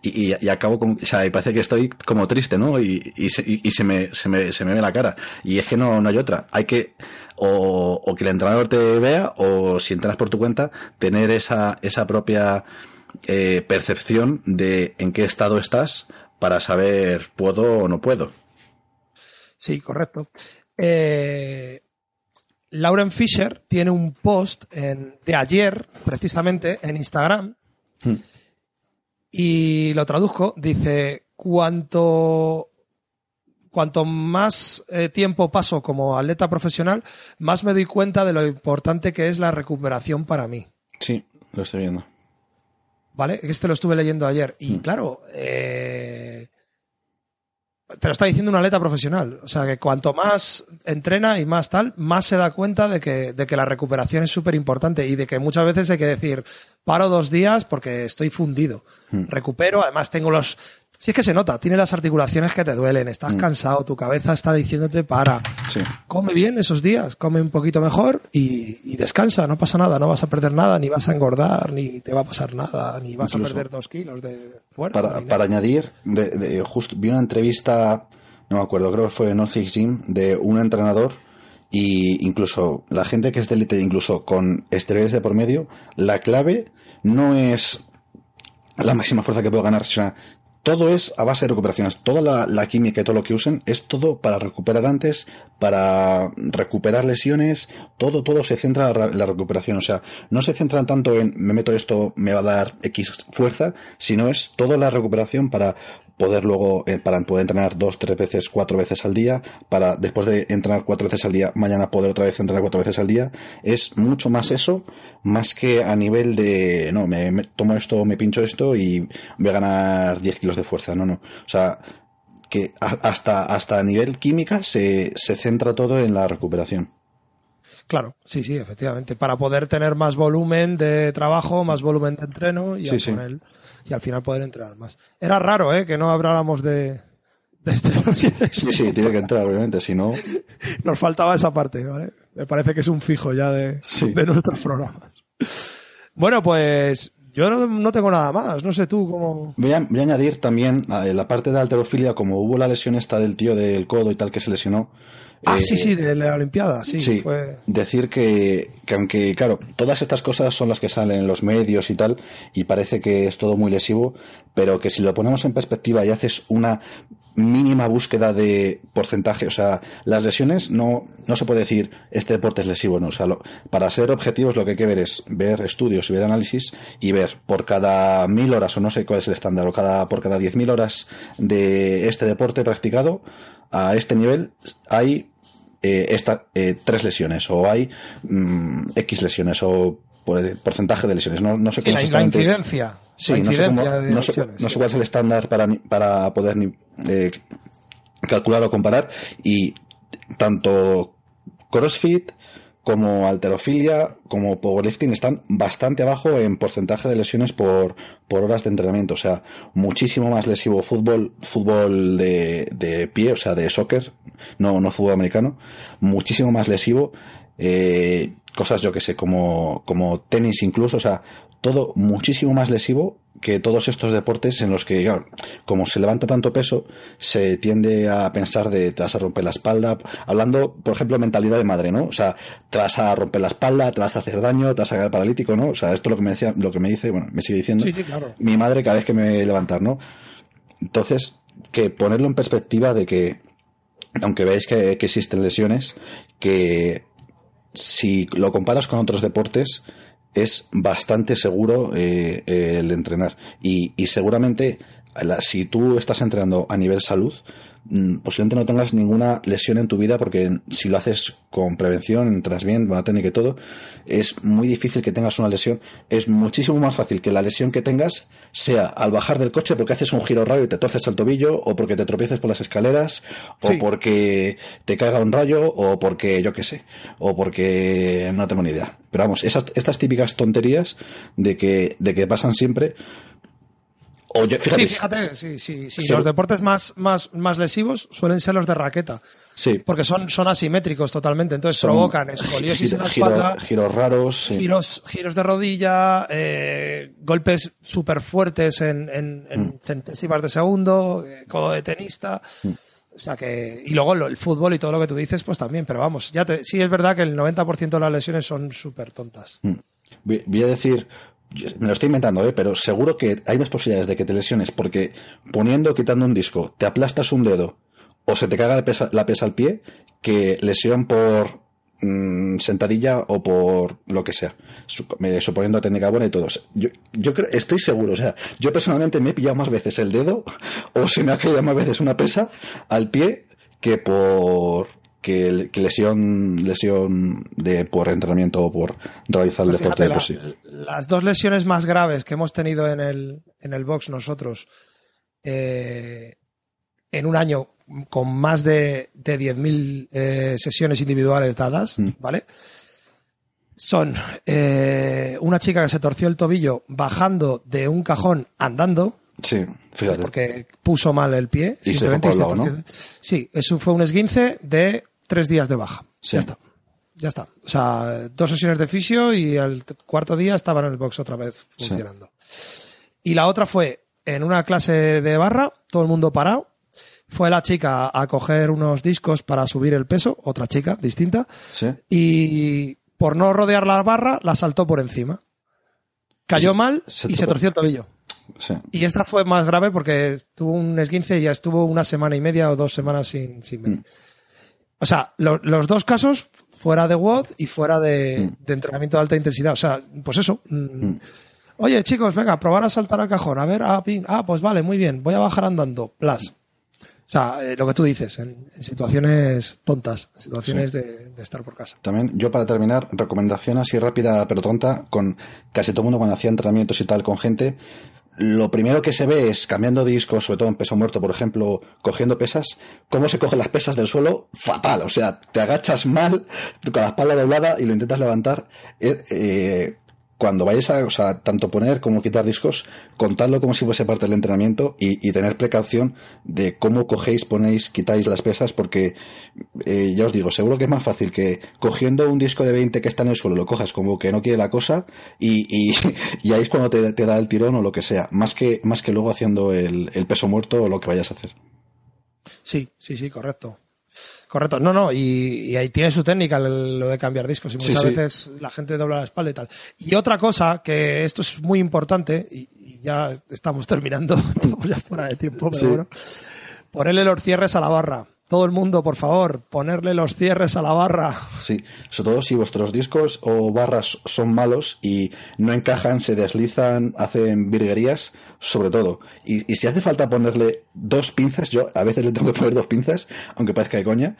y, y, acabo con, o sea, y parece que estoy como triste, ¿no? Y, y, se, y, se, me, se, me, se me ve la cara. Y es que no, no hay otra. Hay que, o, o que el entrenador te vea, o si entras por tu cuenta, tener esa, esa propia, eh, percepción de en qué estado estás para saber puedo o no puedo. Sí, correcto. Eh, Lauren Fisher tiene un post de ayer, precisamente, en Instagram, hmm. y lo traduzco, dice, cuanto, cuanto más eh, tiempo paso como atleta profesional, más me doy cuenta de lo importante que es la recuperación para mí. Sí, lo estoy viendo. ¿vale? Este lo estuve leyendo ayer. Y mm. claro, eh, te lo está diciendo un atleta profesional. O sea, que cuanto más entrena y más tal, más se da cuenta de que, de que la recuperación es súper importante y de que muchas veces hay que decir, paro dos días porque estoy fundido. Hmm. Recupero, además tengo los, si es que se nota, tiene las articulaciones que te duelen, estás mm. cansado, tu cabeza está diciéndote para. Come bien esos días, come un poquito mejor y, descansa, no pasa nada, no vas a perder nada, ni vas a engordar, ni te va a pasar nada, ni vas a perder dos kilos de fuerza. Para, añadir, de, justo vi una entrevista, no me acuerdo, creo que fue en North Gym, de un entrenador y incluso la gente que es de élite, incluso con esteroides de por medio, la clave no es la máxima fuerza que puedo ganar, sino todo es a base de recuperaciones. Toda la, química y todo lo que usen es todo para recuperar antes, para recuperar lesiones. Todo, todo se centra en la recuperación. O sea, no se centran tanto en me meto esto, me va a dar X fuerza, sino es toda la recuperación para poder luego, eh, para poder entrenar dos, tres veces, cuatro veces al día, para después de entrenar cuatro veces al día, mañana poder otra vez entrenar cuatro veces al día, es mucho más eso, más que a nivel de, no, me, tomo esto, me pincho esto y voy a ganar 10 kilos de fuerza, no, no. O sea, que hasta, hasta a nivel química se, se centra todo en la recuperación. Claro, sí, sí, efectivamente. Para poder tener más volumen de trabajo, más volumen de entreno y, al, y al final poder entrenar más. Era raro, ¿eh? Que no habláramos de, de *laughs* Sí, sí, tiene que entrar, obviamente, si no. Nos faltaba esa parte, ¿vale? Me parece que es un fijo ya de, de nuestros programas. Bueno, pues yo no, tengo nada más, no sé tú cómo. Voy a, voy a añadir también eh, la parte de alterofilia, como hubo la lesión esta del tío del codo y tal que se lesionó, Ah, sí, sí, de la Olimpiada, sí. sí Decir que, que, aunque, claro, todas estas cosas son las que salen en los medios y tal, y parece que es todo muy lesivo, pero que si lo ponemos en perspectiva y haces una mínima búsqueda de porcentaje, o sea, las lesiones no, no se puede decir este deporte es lesivo, no, o sea, para ser objetivos lo que hay que ver es ver estudios y ver análisis y ver por cada mil horas, o no sé cuál es el estándar, o cada, por cada diez mil horas de este deporte practicado, a este nivel hay eh, esta, eh, tres lesiones o hay mm, X lesiones o porcentaje de lesiones. No, no sé cómo la, incidencia. Sí, no, sé cuál es el estándar para, para poder eh, calcular o comparar. Y tanto CrossFit como alterofilia, como powerlifting están bastante abajo en porcentaje de lesiones por, por horas de entrenamiento. O sea, muchísimo más lesivo fútbol, fútbol de, de pie, o sea, de soccer, no, no fútbol americano. Muchísimo más lesivo. Eh, cosas yo que sé, como, como tenis incluso, o sea, todo muchísimo más lesivo que todos estos deportes en los que, como se levanta tanto peso, se tiende a pensar de te vas a romper la espalda, hablando, por ejemplo, mentalidad de madre, ¿no? O sea, te vas a romper la espalda, te vas a hacer daño, te vas a quedar paralítico, ¿no? O sea, esto es lo que me decía, lo que me dice, bueno, me sigue diciendo mi madre cada vez que me levantar, ¿no? Entonces, que ponerlo en perspectiva de que, aunque veáis que, que existen lesiones, que si lo comparas con otros deportes, es bastante seguro eh, el entrenar. Y, y seguramente, si tú estás entrenando a nivel salud, posiblemente no tengas ninguna lesión en tu vida porque si lo haces con prevención, entras bien, buena técnica y todo, es muy difícil que tengas una lesión. Es muchísimo más fácil que la lesión que tengas sea al bajar del coche porque haces un giro raro y te torces el tobillo, o porque te tropieces por las escaleras, o porque te caiga un rayo, o porque yo qué sé, o porque no tengo ni idea. Pero vamos, esas, estas típicas tonterías de que, de que pasan siempre, sí, fíjate, sí, sí, sí. Los deportes más, más, más lesivos suelen ser los de raqueta. Sí. Porque son, son asimétricos totalmente. Entonces provocan escoliosis en la espalda. giros raros. Giros, giros de rodilla, eh, golpes súper fuertes en, en, en mm. centésimas de segundo, eh, codo de tenista. Mm. O sea que, y luego el fútbol y todo lo que tú dices, pues también, pero vamos, ya te, sí es verdad que el 90% de las lesiones son súper tontas. Mm. Voy a decir me lo estoy inventando, ¿eh? pero seguro que hay más posibilidades de que te lesiones porque poniendo o quitando un disco te aplastas un dedo o se te caga la pesa, la pesa al pie que lesión por mm, sentadilla o por lo que sea, suponiendo técnica buena y todo. Yo, yo creo, estoy seguro, o sea, yo personalmente me he pillado más veces el dedo *laughs* o se me ha caído más veces una pesa al pie que por que, lesión lesión de por entrenamiento o por realizar el pues deporte de Las dos lesiones más graves que hemos tenido en el, en el box nosotros eh, en un año con más de, de 10.000 eh, sesiones individuales dadas, Mm. ¿vale? Son eh, una chica que se torció el tobillo bajando de un cajón andando, Sí, fíjate. porque puso mal el pie. Y se fue por el lado, torció- Sí, eso fue un esguince de tres días de baja. Sí. Ya está. Ya está. O sea, dos sesiones de fisio y al cuarto día estaba en el box otra vez Sí. funcionando. Y la otra fue en una clase de barra, todo el mundo parado. Fue la chica a coger unos discos para subir el peso, otra chica distinta, Sí. y por no rodear la barra, la saltó por encima. Cayó mal se y se torció el tobillo. Sí. Y esta fue más grave porque tuvo un esguince y ya estuvo una semana y media o dos semanas sin, sin venir. Mm. O sea, lo- los dos casos fuera de WOD y fuera de, Mm. de entrenamiento de alta intensidad. O sea, pues eso. mm, Mm. Oye, chicos, venga, probar a saltar al cajón. A ver, ah, pin, ah, pues vale, muy bien. Voy a bajar andando. Plas. O sea, eh, lo que tú dices, en, en situaciones tontas, en situaciones de, de estar por casa. También, yo para terminar, recomendación así rápida pero tonta, con casi todo el mundo cuando hacía entrenamientos y tal con gente, lo primero que se ve es cambiando discos, sobre todo en peso muerto, por ejemplo, cogiendo pesas, cómo se cogen las pesas del suelo, fatal, o sea, te agachas mal, con la espalda doblada y lo intentas levantar. eh, eh, cuando vayáis a, o sea, tanto poner como quitar discos, contadlo como si fuese parte del entrenamiento y, tener precaución de cómo cogéis, ponéis, quitáis las pesas, porque eh, ya os digo, seguro que es más fácil que cogiendo un disco de 20 que está en el suelo, lo cojas como que no quiere la cosa y, *laughs* y, ahí es cuando te, te da el tirón o lo que sea, más que, más que luego haciendo el, el peso muerto o lo que vayas a hacer. Sí, sí, sí, correcto. Correcto. No, no, y, y ahí tiene su técnica lo de cambiar discos. Y Sí, muchas sí. veces la gente dobla la espalda y tal. Y otra cosa, que esto es muy importante, y, y ya estamos terminando, *laughs* estamos ya fuera de tiempo, pero Sí. bueno. Ponerle los cierres a la barra. Todo el mundo, por favor, ponerle los cierres a la barra. Sí, sobre todo si vuestros discos o barras son malos y no encajan, se deslizan, hacen virguerías, sobre todo. Y, y si hace falta ponerle dos pinzas, yo a veces le tengo que poner dos pinzas, aunque parezca de coña,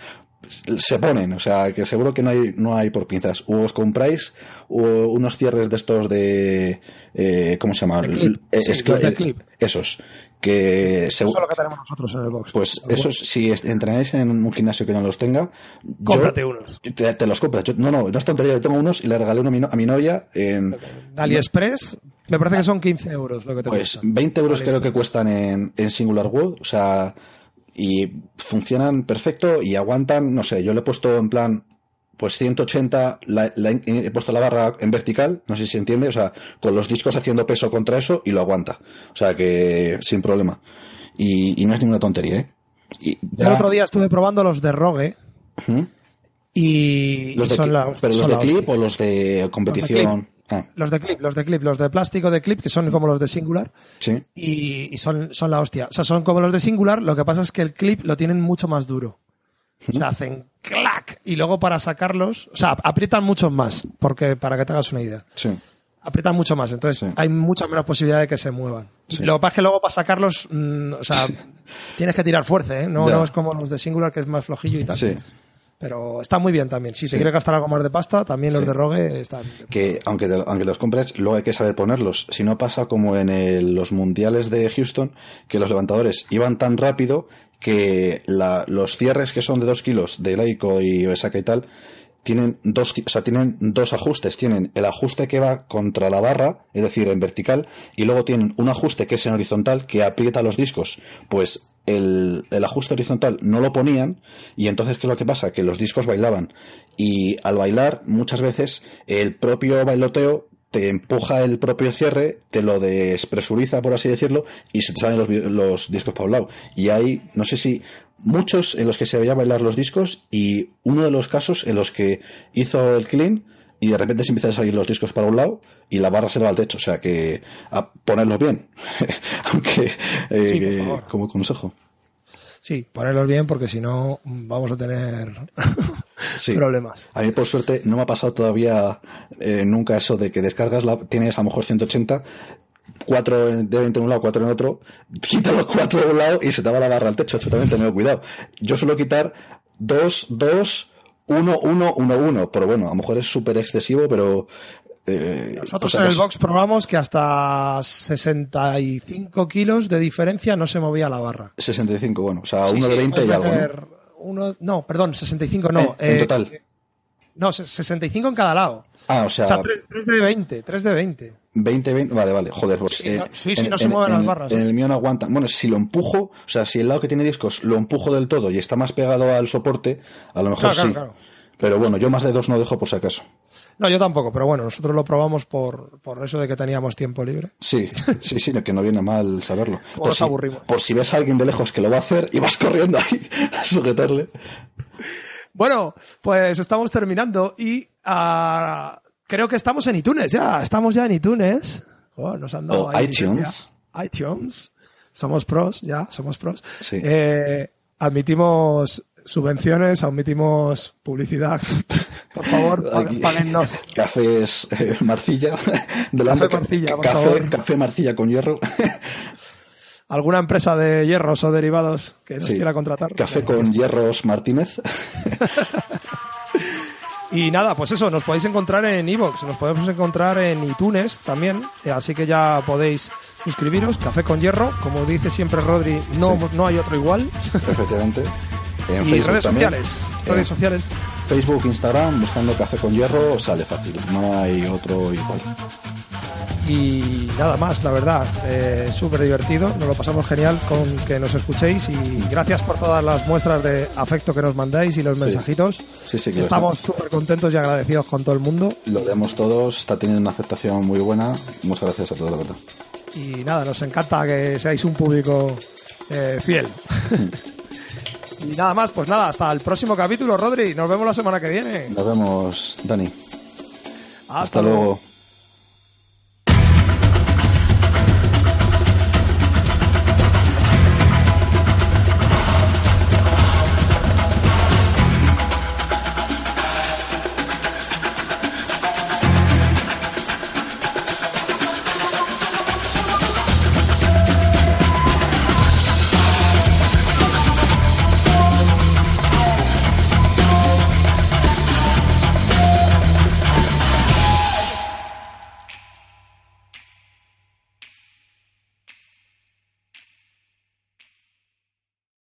se ponen, o sea, que seguro que no hay, no hay por pinzas. O os compráis o unos cierres de estos de, eh, ¿cómo se llama? De clip. Eh, Sí, es- los de eh, clip. Esos, que Eso es lo que tenemos nosotros en el box. Pues esos, si entrenáis en un gimnasio que no los tenga, yo- Cómprate unos. te, te los compras. Yo- no, no, no es tontería. Yo tengo unos y le regalé uno a mi, no- a mi novia en De AliExpress, me parece que son 15 euros lo que te pues cuesta. 20 euros creo que cuestan en, en Singular World. O sea, y funcionan perfecto y aguantan, no sé, yo le he puesto en plan pues 180, la- la- he puesto la barra en vertical, no sé si se entiende, o sea, con los discos haciendo peso contra eso y lo aguanta. O sea que sin problema. Y, y no es ninguna tontería, ¿eh? Y el otro día estuve probando los de Rogue y, Los y de, son cli- la, pero los son de la clip hostia. o los de competición. Ah, Los de clip, los de clip, los de plástico de clip, que son como los de Singular, sí. y, y son, son la hostia. O sea, son como los de Singular, lo que pasa es que el clip lo tienen mucho más duro. O sea, hacen clac, y luego para sacarlos, o sea, aprietan mucho más, porque para que te hagas una idea. Sí. Aprietan mucho más, entonces Sí. hay mucha menos posibilidad de que se muevan. Sí. Lo que pasa es que luego para sacarlos, mm, o sea, *laughs* tienes que tirar fuerza, ¿eh? No, es como los de Singular, que es más flojillo y tal. Sí. Pero está muy bien también. Si Sí. te quieres gastar algo más de pasta, también los de Rogue están. que aunque, te- aunque los compres, luego hay que saber ponerlos. Si no pasa como en el- los mundiales de Houston, que los levantadores iban tan rápido que la- los cierres que son de 2 kilos de laico y Osaka y tal, tienen dos, o sea, tienen dos ajustes. Tienen el ajuste que va contra la barra, es decir, en vertical, y luego tienen un ajuste que es en horizontal, que aprieta los discos. Pues el, el ajuste horizontal no lo ponían, y entonces, ¿qué es lo que pasa? Que los discos bailaban. Y al bailar, muchas veces, el propio bailoteo te empuja el propio cierre, te lo despresuriza, por así decirlo, y se te salen los, los discos para un lado. Y hay, no sé si, muchos en los que se veía bailar los discos y uno de los casos en los que hizo el clean y de repente se empiezan a salir los discos para un lado y la barra se le va al techo. O sea que a ponerlos bien. *laughs* Aunque, eh, Sí, por que- favor. como consejo. Sí, ponerlos bien porque si no vamos a tener *laughs* Sí. problemas. A mí, por suerte, no me ha pasado todavía eh, nunca eso de que descargas, la, tienes a lo mejor 180, cuatro de 20 en un lado, cuatro en otro, quita los cuatro de un lado y se te va la barra al techo. Esto también tened cuidado. Yo suelo quitar dos, dos, uno, uno, uno, uno. Pero bueno, a lo mejor es súper excesivo, pero Eh, Nosotros si en el box probamos que hasta 65 kilos de diferencia no se movía la barra. 65, bueno, o sea, Sí, uno sí, de 20 y algo, ¿no? uno- no, perdón, 65 no. en, en eh, total. No, se- 65 en cada lado. Ah, o O sea, sea, 3, de 20, 3 de 20. 20, 20, vale, vale, joder, pues Sí, eh, no- sí, sí, no se mueven en- las barras, En el mío no aguanta. Bueno, si lo empujo, o sea, si el lado que tiene discos lo empujo del todo y está más pegado al soporte, a lo mejor Claro, claro, sí. claro. Pero bueno, yo más de dos no dejo por si acaso. No, yo tampoco, pero bueno, nosotros lo probamos por, por eso de que teníamos tiempo libre. Sí, sí, sí, que no viene mal saberlo. Luego nos si, aburrimos. por si ves a alguien de lejos que lo va a hacer y vas corriendo ahí a sujetarle. Bueno, pues estamos terminando y ah, creo que estamos en iTunes ya. Estamos ya en iTunes. Oh, nos han dado O ahí iTunes. iTunes. Somos pros, ya, somos pros. Sí. Eh, admitimos subvenciones, admitimos publicidad. *laughs* Por favor, páguennos. Cafés eh, Marcilla. Delante, Café Marcilla, por café, favor. café Marcilla con hierro. ¿Alguna empresa de hierros o derivados que nos Sí. quiera contratar? Café con hierros Martínez. *laughs* Y nada, pues eso, nos podéis encontrar en iVoox, nos podemos encontrar en iTunes también, eh, así que ya podéis suscribiros, Café con Hierro, como dice siempre Rodri, no, Sí. no hay otro igual. Efectivamente. *laughs* En y Facebook redes también. sociales, redes sociales. Facebook, Instagram, buscando café con hierro, sale fácil. No hay otro igual. Y nada más, la verdad, eh, súper divertido, nos lo pasamos genial con que nos escuchéis y gracias por todas las muestras de afecto que nos mandáis y los Sí. mensajitos. Sí, sí, que Estamos súper contentos y agradecidos con todo el mundo. Lo leemos todos, está teniendo una aceptación muy buena. Muchas gracias a todos, la verdad. y nada, nos encanta que seáis un público eh, fiel. *laughs* y nada más, pues nada, hasta el próximo capítulo, Rodri. Nos vemos la semana que viene. Nos vemos, Dani. Hasta, Hasta luego.